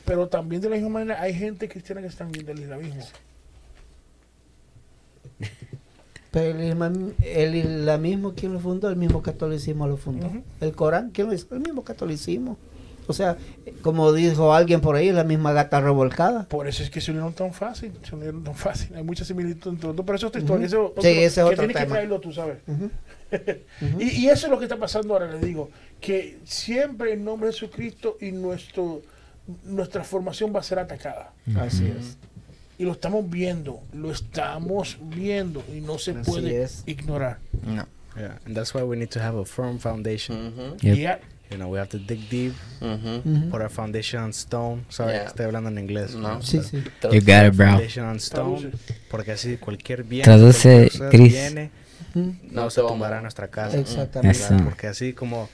pero también de la misma manera hay gente cristiana que están viendo el islamismo. Pero el, islam- el islamismo, ¿quién lo fundó? El mismo catolicismo lo fundó. El Corán, ¿quién lo hizo? El mismo catolicismo. O sea, como dijo alguien por ahí, la misma gata revolcada. Por eso es que se unieron tan fácil, se unieron tan fácil. Hay mucha similitud entre los dos, pero eso es otra historia. Ujú. eso otro- Sí, ese es que otro tienes que tema. traerlo tú, ¿sabes? Ujú. (laughs) Y, y eso es lo que está pasando ahora, les digo, que siempre en nombre de Jesucristo y nuestro nuestra formación va a ser atacada. Así es. Y lo estamos viendo, lo estamos viendo y no se Así puede es. ignorar. No. Yeah, and that's why we need to have a firm foundation. Ujú, Yep. You know, we have to dig deep, ujú. Ujú. put our foundation on stone. Sorry, Yeah. estoy hablando en inglés. No. Sí, sí. You got it, bro. Foundation on stone, porque así cualquier bien Traduce, Chris. viene, Ujú. no, No se tumbará a- nuestra casa. Exactamente. Eso. Porque así como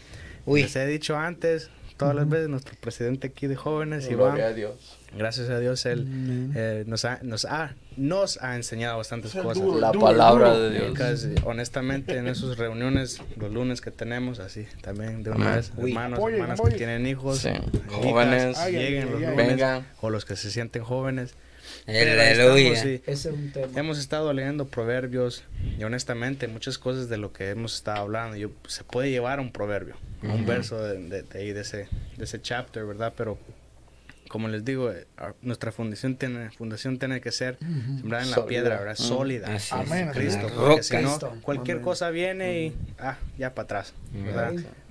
Uy. les he dicho antes, todas las veces nuestro presidente aquí de jóvenes, Gloria a Dios. gracias a Dios, él eh, nos, ha, nos, ha, nos ha enseñado bastantes cosas. duro, La duro, palabra duro. de Dios. Honestamente, en esas reuniones, los lunes que tenemos, así, también de una vez, hermanos, hermanas que tienen hijos, Sí. hijas, Jóvenes. Ay, lleguen ay, los ay. lunes, Vengan. o los que se sienten jóvenes. Aleluya. estamos, sí. Ese es un tema. Hemos estado leyendo proverbios y honestamente muchas cosas de lo que hemos estado hablando yo, se puede llevar a un proverbio, a un verso de, de- de ahí, de ese, de ese chapter, ¿verdad? Pero como les digo, eh, our- nuestra fundación tiene, fundación tiene que ser sembrada en la Sólida. piedra, ¿verdad? Mm. Sólida. Así es. Cristo, porque si no, cualquier Amén. cosa viene y, ah, ya para atrás.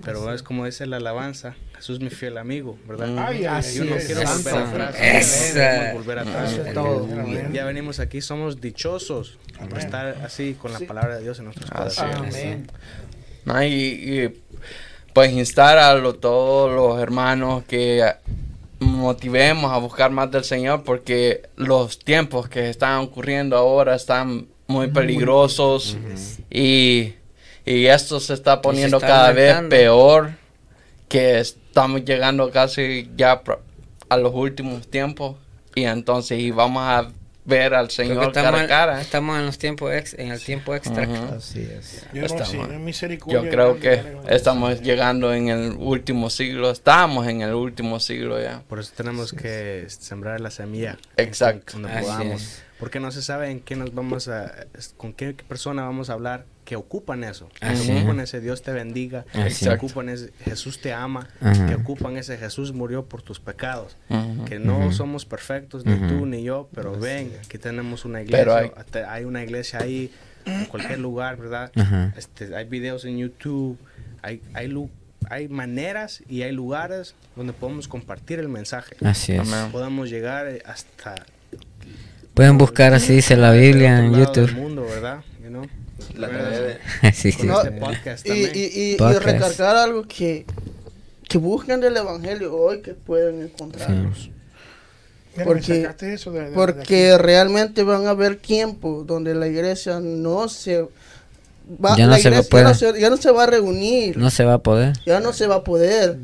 Pero Así es como dice la alabanza, Jesús mi fiel amigo, ¿verdad? Mm. Ay, ay, Así Yo no es. quiero volver atrás, Esa. volver atrás. Amén. Ya venimos aquí, somos dichosos por estar así con la Sí. palabra de Dios en nuestros corazones. Amén. No, y, y, pues instar a lo- todos los hermanos que motivemos a buscar más del Señor porque los tiempos que están ocurriendo ahora están muy peligrosos y, y esto se está poniendo está cada vez peor que estamos llegando casi ya a los últimos tiempos y entonces y vamos a ver al Señor estamos, cara a cara. estamos en los tiempos ex, en el tiempo extra. Así es. yo no, sí, misericordia. Yo creo que estamos llegando en el último siglo, estamos en el último siglo ya. Por eso tenemos que sembrar la semilla. Exacto. Podamos. Porque no se sabe en qué nos vamos a, con qué persona vamos a hablar que ocupan eso. Que ocupan es. ese Dios te bendiga. Así Que es. ocupan ese Jesús te ama. Ajá. Que ocupan ese Jesús murió por tus pecados. Que no somos perfectos, ni tú ni yo, pero ven, aquí tenemos una iglesia. Pero hay- una iglesia ahí en cualquier lugar, ¿verdad? Este, hay videos en YouTube, hay, hay, lu- hay maneras y hay lugares donde podemos compartir el mensaje. Así es. Amén. Podamos llegar hasta Pueden buscar así dice la Biblia en YouTube. mundo, ¿verdad? You know? La Bueno, red. (laughs) sí, sí. con No, este podcast Y, recargar algo que, que busquen del Evangelio hoy que pueden encontrarlos. Porque- sacaste eso de- de- de Porque realmente van a haber tiempos donde la iglesia no se va, Ya no la se va a iglesia ya, no se, ya no se va a reunir, No se va a poder. ya no se va a poder.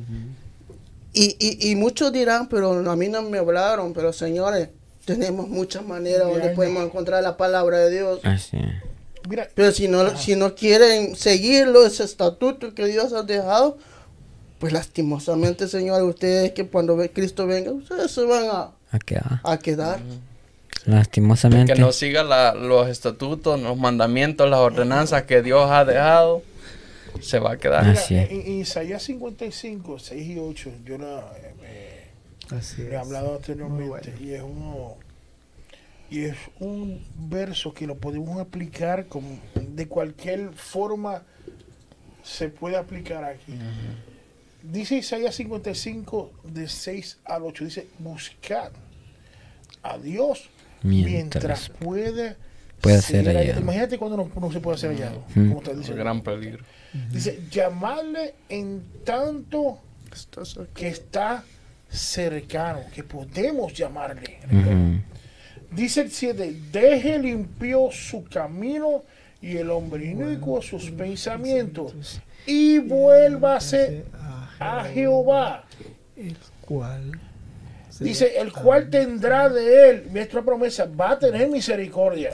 y, y, y muchos dirán, pero a mí no me hablaron, pero señores, tenemos muchas maneras donde podemos encontrar la palabra de Dios. Así es. Mira, Pero si no, si no quieren seguirlo, ese estatuto que Dios ha dejado, pues lastimosamente, señores, ustedes que cuando ve- Cristo venga, ustedes se van a, A quedar. a quedar. Lastimosamente. Que no siga la- los estatutos, los mandamientos, las ordenanzas que Dios ha dejado, se va a quedar. mira, Así es. en, en Isaías 55, 6 y 8, yo la, eh, Así le he hablado anteriormente y es uno y es un verso que lo podemos aplicar como de cualquier forma se puede aplicar aquí Dice Isaías 55, de 6 al 8, dice, buscad a Dios mientras, Mientras puede, pueda ser hallado". hallado. Imagínate cuando no, no se puede ser hallado. Como está Es diciendo. gran peligro. Dice, llamarle en tanto que está cercano, que podemos llamarle. Dice el 7, deje limpio su camino y el hombre inicuo sus pensamientos y vuélvase a Jehová. el cual Dice, el cual tendrá de él, nuestra promesa, va a tener misericordia.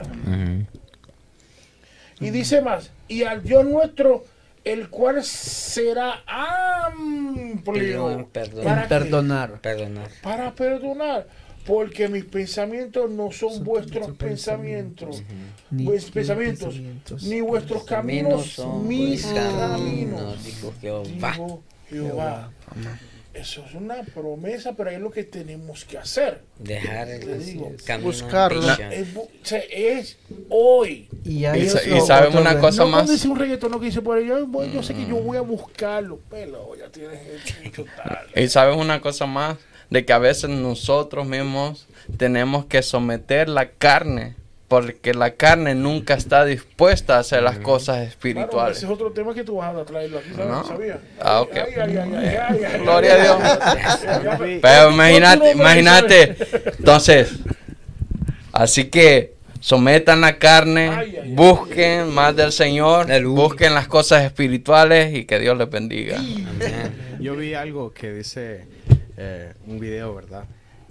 Y dice más, y al Dios nuestro, el cual será amplio Perdón, ¿Para perdonar. Perdonar. para perdonar, porque mis pensamientos no son vuestros pensamientos, Ni vuestros pensamientos, pensamientos. ni vuestros caminos, mis caminos. dijo Jehová. dijo Jehová. Eso es una promesa, pero es lo que tenemos que hacer. Dejar Te el digo, camino buscarla. Es, bu- o sea, es hoy. Y, hay Y otro- y saben otro una cosa no más. cuando dice un reggaetón que dice por ahí, yo, yo sé que yo voy a buscarlo, pero ya tienes hecho tal. Y sabes una cosa más, de que a veces nosotros mismos tenemos que someter la carne, porque la carne nunca está dispuesta a hacer las cosas Claro, espirituales. ese es otro tema que tú vas a traerlo aquí, ¿sabes? No. ¿Sabías? Ah, ok. Ay, ay, ay, ay, ay, ay, Gloria a Dios. (laughs) Pero imagínate, imagínate. Entonces, así que sometan la carne, Ay, ay, ay. busquen más del Señor, busquen las cosas espirituales y que Dios les bendiga. Amén. Yo vi algo que dice eh, un video, ¿verdad?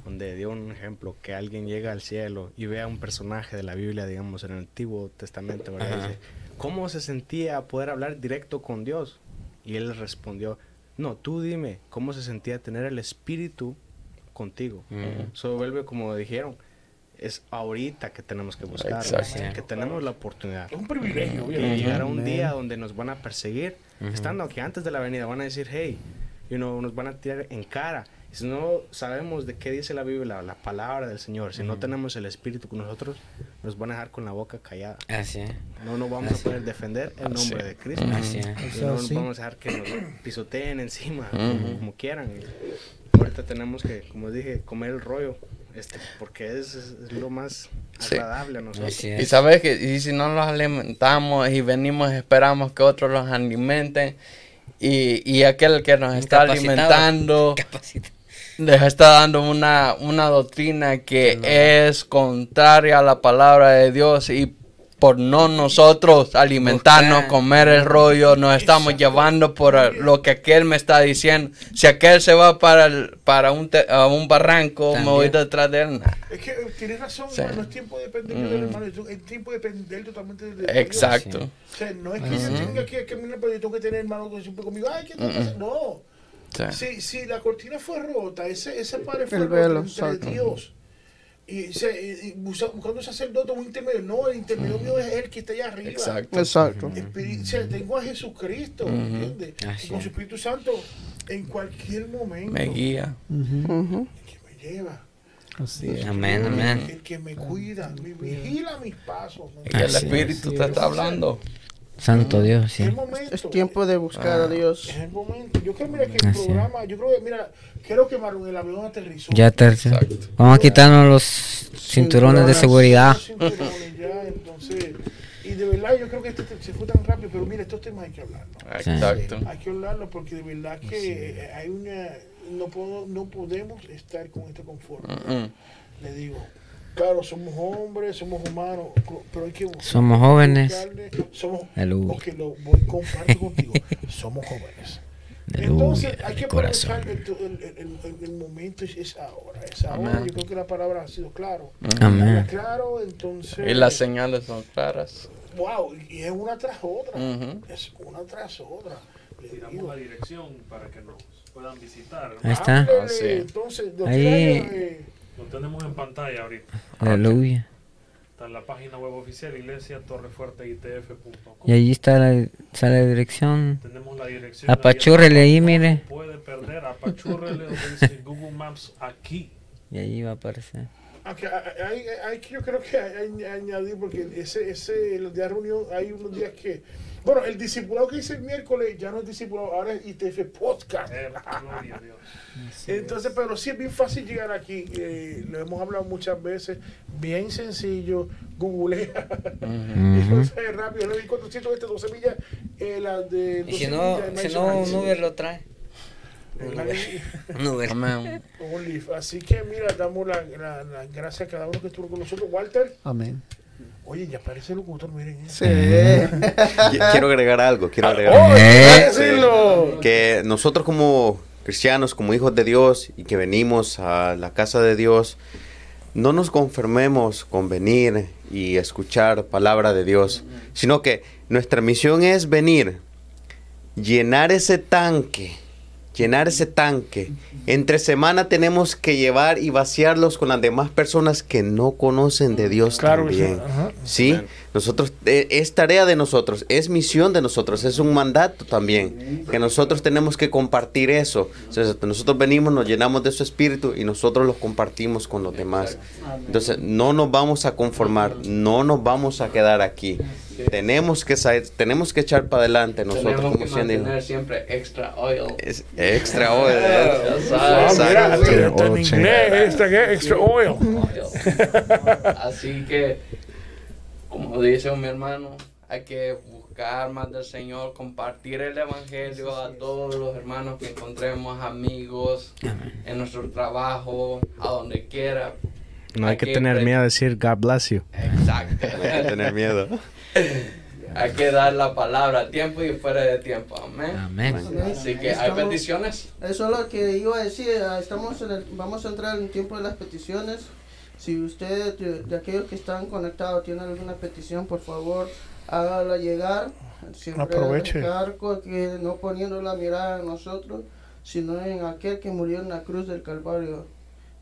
Donde dio un ejemplo que alguien llega al cielo y ve a un personaje de la Biblia, digamos, en el Antiguo Testamento, ¿verdad? Dice, ¿cómo se sentía poder hablar directo con Dios? Y él respondió, no, tú dime, ¿cómo se sentía tener el Espíritu contigo? Ujú. Eso vuelve como dijeron, es ahorita que tenemos que buscar, que tenemos la oportunidad. Es un privilegio, Y obviamente. llegará un día donde nos van a perseguir, estando aquí antes de la venida, van a decir, hey, you know, nos van a tirar en cara. Y si no sabemos de qué dice la Biblia, la palabra del Señor, si no tenemos el Espíritu con nosotros, nos van a dejar con la boca callada. Así es. No nos vamos Así. a poder defender el Así. nombre de Cristo. Así es. Y no nos sí. vamos a dejar que nos pisoteen encima, como, como quieran. Ahorita tenemos que, como dije, comer el rollo, este, porque es, es- lo más Sí. agradable a nosotros. Así Y es. sabes que y si no los alimentamos y venimos esperamos que otros los alimenten y, y aquel que nos está alimentando (laughs) les está dando una, una doctrina que es contraria a la palabra de Dios y por no nosotros alimentarnos, Buscar. comer el rollo, nos estamos Exacto. llevando por lo que aquel me está diciendo. Si aquel se va para, el- para un, te- a un barranco, me voy También. detrás de él. Nah. Es que eh, tienes razón, Sí. hermano, no es tiempo de depender del Mm. hermano, es tiempo de depender totalmente de Dios. Exacto. O sea, no es que yo tenga que caminar, pero yo tengo que tener hermano que siempre conmigo. Ay, ¿qué te Mm-mm. pasa? No. Sí. Si, si la cortina fue rota, ese, ese padre fue El roto velo, entre exacto. Y, se, y- y busa- buscando un sacerdote, un intermedio. No, el intermedio mío es el que está allá arriba. Exacto. Exacto. Espíritu- o sea, tengo a Jesucristo, Y con su Espíritu Santo, en cualquier momento, Me guía. El que me lleva, Así es. Amén, amén. el que me cuida, me vigila mis pasos. ¿no? El. Espíritu te está hablando. Santo Dios, Es sí. el momento. Es tiempo de buscar a Dios. Es el momento. Yo creo, mira, que el Así programa, yo creo que, mira, creo que Marlon, el avión aterrizó. Ya tercero. Exacto. Vamos a quitarnos los cinturones de Cinturones. seguridad. Los cinturones ya, entonces, y de verdad yo creo que este te- se fue tan rápido, pero mira, estos temas hay que hablarlo. Exacto. Hay que hablarlo porque de verdad que eh, hay una, no, puedo, no podemos estar con este conforme. Mm, Le digo, claro, somos hombres, somos humanos, pero hay que buscar- Somos jóvenes. buscarle- Somos, ok, lo voy comparto contigo, (laughs) somos jóvenes. Entonces hay que aprovechar el, el- el- el- momento, es- ahora, es ahora. Yo creo que la palabra ha sido claro. Amén. Claro, entonces. Y las señales son claras. Wow, y es una tras otra. Ujú. Es una tras otra. Le Tiramos digo, la dirección para que nos puedan visitar. Ahí está. Ah, sí. Entonces, Ahí. eh, Lo tenemos en pantalla ahorita. Aleluya. Está en la página web oficial iglesia torrefuerteitf.com. Y allí está la, sale la dirección. Tenemos la dirección. Apachúrrele ahí, mire. Puede perder, apachúrrele donde dice (laughs) Google Maps aquí. Y allí va a aparecer. aunque hay, hay- hay que- yo creo que hay, hay que añadir, porque ese, ese, los días de reunión, hay unos días que Bueno, el discipulado que hice el miércoles ya no es discipulado, ahora es ITF Podcast. Gloria Dios. Entonces, pero sí es bien fácil llegar aquí. eh, lo hemos hablado muchas veces. Bien sencillo. Google. (laughs) Entonces, rápido. Le di 400 este 12 millas. Eh, la de. Y 12 si no, millas, si no, un Uber lo trae. Eh. (laughs) Amén. Así que, mira, damos las la, la gracias a cada uno que estuvo con nosotros. Walter. Amén. Oye, ya parece locutor, miren. eh. Sí. (laughs) Qui- Quiero agregar algo, quiero agregar ¡Oh, algo. Sí. que nosotros como cristianos, como hijos de Dios y que venimos a la casa de Dios, no nos conformemos con venir y escuchar palabra de Dios, sino que nuestra misión es venir, llenar ese tanque, llenar ese tanque. Entre semana tenemos que llevar y vaciarlos con las demás personas que no conocen de Dios Claro que sí. también. Ajá. Sí, nosotros eh, es tarea de nosotros, es misión de nosotros, es un mandato también que nosotros tenemos que compartir eso. Entonces, nosotros venimos, nos llenamos de su espíritu y nosotros lo compartimos con los demás. Entonces, no nos vamos a conformar, no nos vamos a quedar aquí. Tenemos que tenemos que echar para adelante nosotros Tenemos como que mantener siempre extra oil. Es extra hoy. (laughs) Ya sabes. mira, Exacto. inglés, extra, oil. Así que, como dice mi hermano, hay que buscar más del Señor, compartir el Evangelio a todos los hermanos que encontremos, amigos, en nuestro trabajo, a donde quiera. No hay Hay que que tener miedo a decir God bless you. Exacto. tener miedo. (laughs) hay que dar la palabra a tiempo y fuera de tiempo. Amén. Amén. Así que hay Estamos- peticiones. Eso es lo que iba a decir. ah, Estamos en el- vamos a entrar en el tiempo de las peticiones. Si usted, de, de aquellos que están conectados, tiene alguna petición, por favor, hágala llegar. Siempre Aproveche. que no poniendo la mirada en nosotros, sino en aquel que murió en la cruz del Calvario,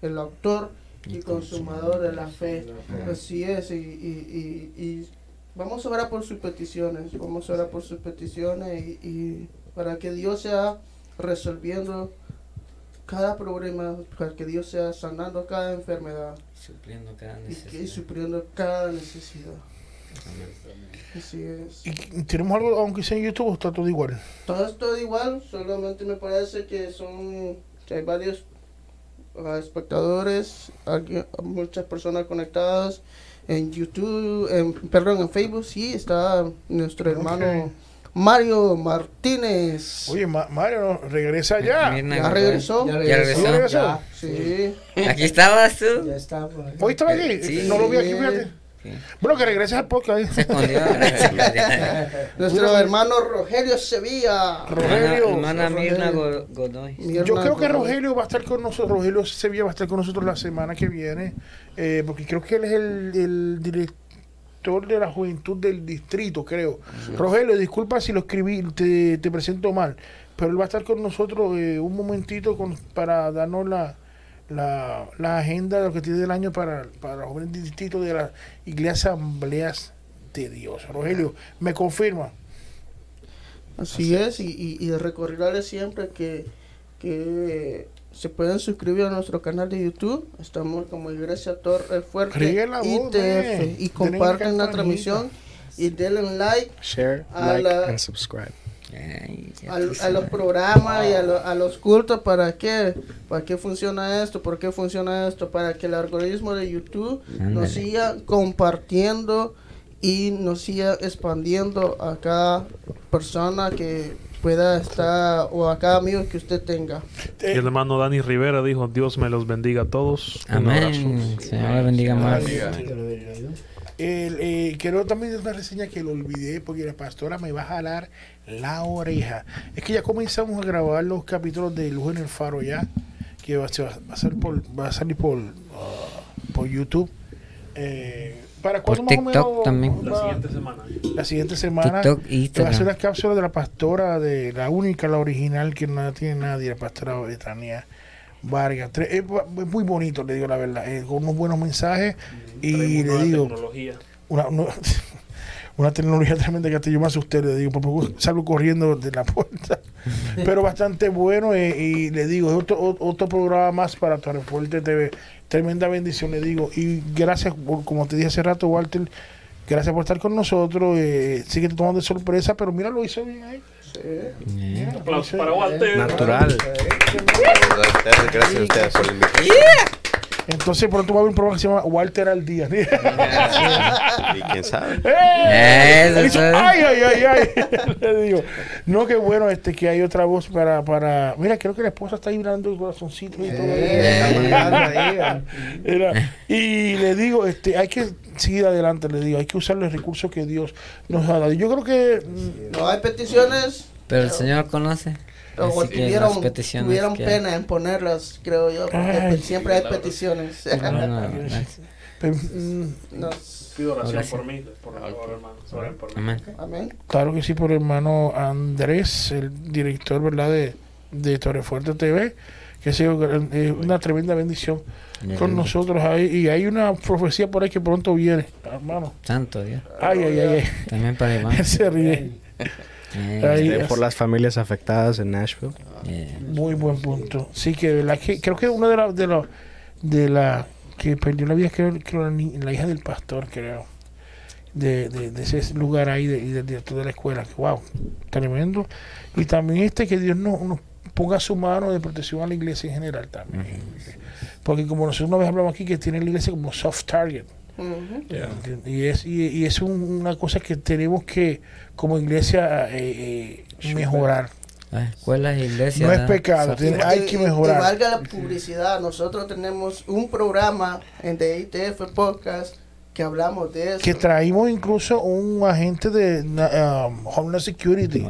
el autor y consumador de la fe. Así es, y, y, y, y vamos a orar por sus peticiones, vamos a orar por sus peticiones y, y para que Dios sea resolviendo cada problema, para que Dios sea sanando cada enfermedad Supliendo cada y que necesidad. supliendo cada necesidad. Así es. ¿Y tenemos algo, aunque sea en YouTube, o está todo igual? Todo es todo igual, solamente me parece que son, que hay varios ah, espectadores, alguien- muchas personas conectadas en YouTube, en, perdón, en Facebook, sí, está nuestro hermano. Mario Martínez. Oye, Ma- Mario, regresa ya. Mirna ¿Ya regresó? Ya Ya regresó. ¿Ya regresó? Ya, Sí. Aquí estabas tú. ya pues. ¿Hoy estaba aquí? Sí. No lo vi aquí, fíjate. Bueno, que regreses al podcast. Se escondió. Se escondió. (laughs) Nuestro hermano Rogelio Sevilla. Rogelio. Hermana, hermana Mirna Go- Godoy. Yo creo que. Rogelio va a estar con nosotros, Rogelio Sevilla va a estar con nosotros la semana que viene, eh, porque creo que él es el, el director de la juventud del distrito, creo. Rogelio, disculpa si lo escribí, te, te presento mal, pero él va a estar con nosotros eh, un momentito con- para darnos la, la, la agenda de lo que tiene del año para, para los jóvenes del distrito de las iglesias asambleas de Dios. Rogelio, ¿me confirma? Así es, y, y, y recordarles siempre que, que se pueden suscribir a nuestro canal de YouTube. Estamos como Iglesia Torre Fuerte voz, ITF y comparten la transmisión y denle like Share, A like, la- and subscribe. Ay, a, los programas y a, lo- a los cultos. ¿Para qué? ¿Para qué funciona esto? ¿Por qué funciona esto? Para que el algoritmo de YouTube nos Ándale. siga compartiendo y nos siga expandiendo a cada persona que pueda estar o a cada amigo que usted tenga. Y el hermano Dani Rivera dijo, Dios me los bendiga a todos. Amén. Señor bendiga más. El, eh, quiero también dar una reseña que lo olvidé porque la pastora me va a jalar la oreja. Es que ya comenzamos a grabar los capítulos de Luz en el Faro ya, que va, se va, va a, ser por, va a salir por, uh, por YouTube. Eh, ¿Para Por cuándo más o TikTok menos también. va- La siguiente semana. la siguiente semana? TikTok e que va a Instagram. ser la cápsula de la pastora, de la única, la original, que no la tiene nadie, la pastora Betania Vargas. Es, muy bonito, le digo la verdad, eh, con unos buenos mensajes. Y le digo, tecnología. una, una, (laughs) una tecnología tremenda que hasta yo me asusté, le digo, por poco salgo corriendo de la puerta. (laughs) Pero bastante bueno eh, y le digo, es otro, otro programa más para Torrefuerte TV. Tremenda bendición, le digo. Y gracias, por, como te dije hace rato, Walter, Gracias por estar con nosotros. Eh, sigue tomando de sorpresa, pero mira, lo hizo bien ahí. Mira, lo Aplausos para. Walter. Natural. Gracias, gracias a ustedes por la invitación. Entonces pronto va a haber un programa que se llama Walter al día. Y quién sabe. (laughs) ¡Eh! Ay, ay, ay, ay. (laughs) Le digo, no, qué bueno este que hay otra voz para, para. Mira, creo que la esposa está vibrando el corazoncito y todo. Mira, y le digo, este, hay que seguir adelante, le digo, hay que usar los recursos que Dios nos ha dado. Yo creo que mm, No hay peticiones. Pero el Señor conoce. O tuvieron, tuvieron que- pena en ponerlas, creo yo, porque Ay. siempre hay peticiones. (laughs) Mm, Nos- Pido oración por mí, por favor, por mí. Amén. amén. claro que sí, por hermano Andrés, el director, ¿verdad? De, de Torrefuerte TV, que ha sido eh, una tremenda bendición con nosotros ahí. Y hay una profecía por ahí que pronto viene, hermano. Santo Dios. Ay, ay, ay, ay. También para Iván. (laughs) Se ríe. Eh, Ahí. Este, por las familias afectadas en Nashville. eh, Muy buen punto. Sí, que, de la que creo que una de las de la, de la que perdió la vida, creo, creo la, la hija del pastor, creo. De, de, de ese lugar ahí del director de la escuela. que, Wow, tremendo. Y también este que Dios nos, nos ponga su mano de protección a la iglesia en general también. Porque como nosotros una vez hablamos aquí que tiene la iglesia como soft target. Y es, y, y es un- una cosa que tenemos que como iglesia eh, eh, mejorar. las escuelas e iglesias. No es pecado, tiene- hay que mejorar. Y valga la publicidad, nosotros tenemos un programa en The ITF Podcast que hablamos de eso. que traímos incluso un agente de um, Homeland Security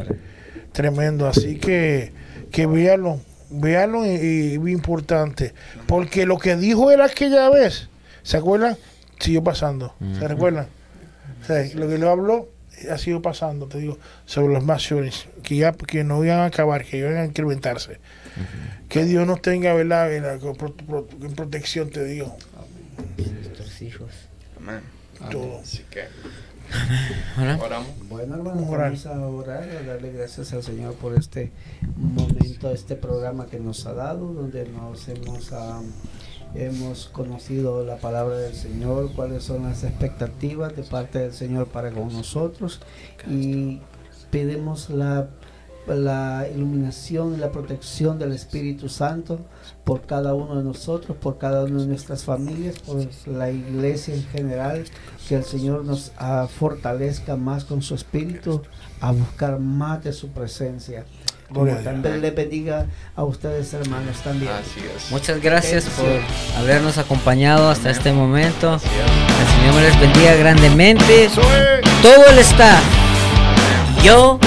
tremendo así que que véanlo véanlo y, y muy importante porque lo que dijo él aquella vez ¿se acuerdan? Siguió pasando ¿se recuerdan? O sea, lo que le habló ha sido pasando te digo sobre los más shootings que ya que no iban a acabar que iban a incrementarse que Dios nos tenga ¿verdad? ¿verdad? Con pro- pro- en protección te digo Nuestros hijos. Amén. todo Así que (laughs) Ahora, oramos. Bueno, hermanos, Orar. vamos a orar, a darle gracias al Señor por este momento, este programa que nos ha dado, donde nos hemos, am, hemos conocido la palabra del Señor, cuáles son las expectativas de parte del Señor para con nosotros y pedimos la, iluminación y la protección del Espíritu Santo por cada uno de nosotros, por cada una de nuestras familias, por la iglesia en general, que el Señor nos ah, fortalezca más con su espíritu a buscar más de su presencia. Dios. también le bendiga a ustedes hermanos también. Así es. muchas gracias por habernos acompañado hasta este momento. El Señor me les bendiga grandemente. Todo el staff. Yo,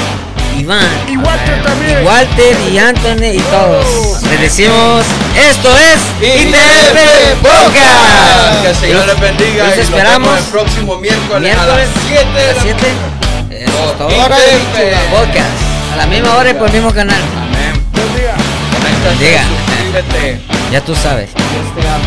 Iván, y Walter también Walter y Anthony y todos. Les decimos, esto es ITF Que Podcast. el Señor les bendiga. los y nos esperamos vemos el próximo miércoles, a las Miércoles 7 a de las la 7. Eso es todo. ITF. Podcast. A la misma hora y por el mismo canal. Amén. suscríbete. Ya tú sabes.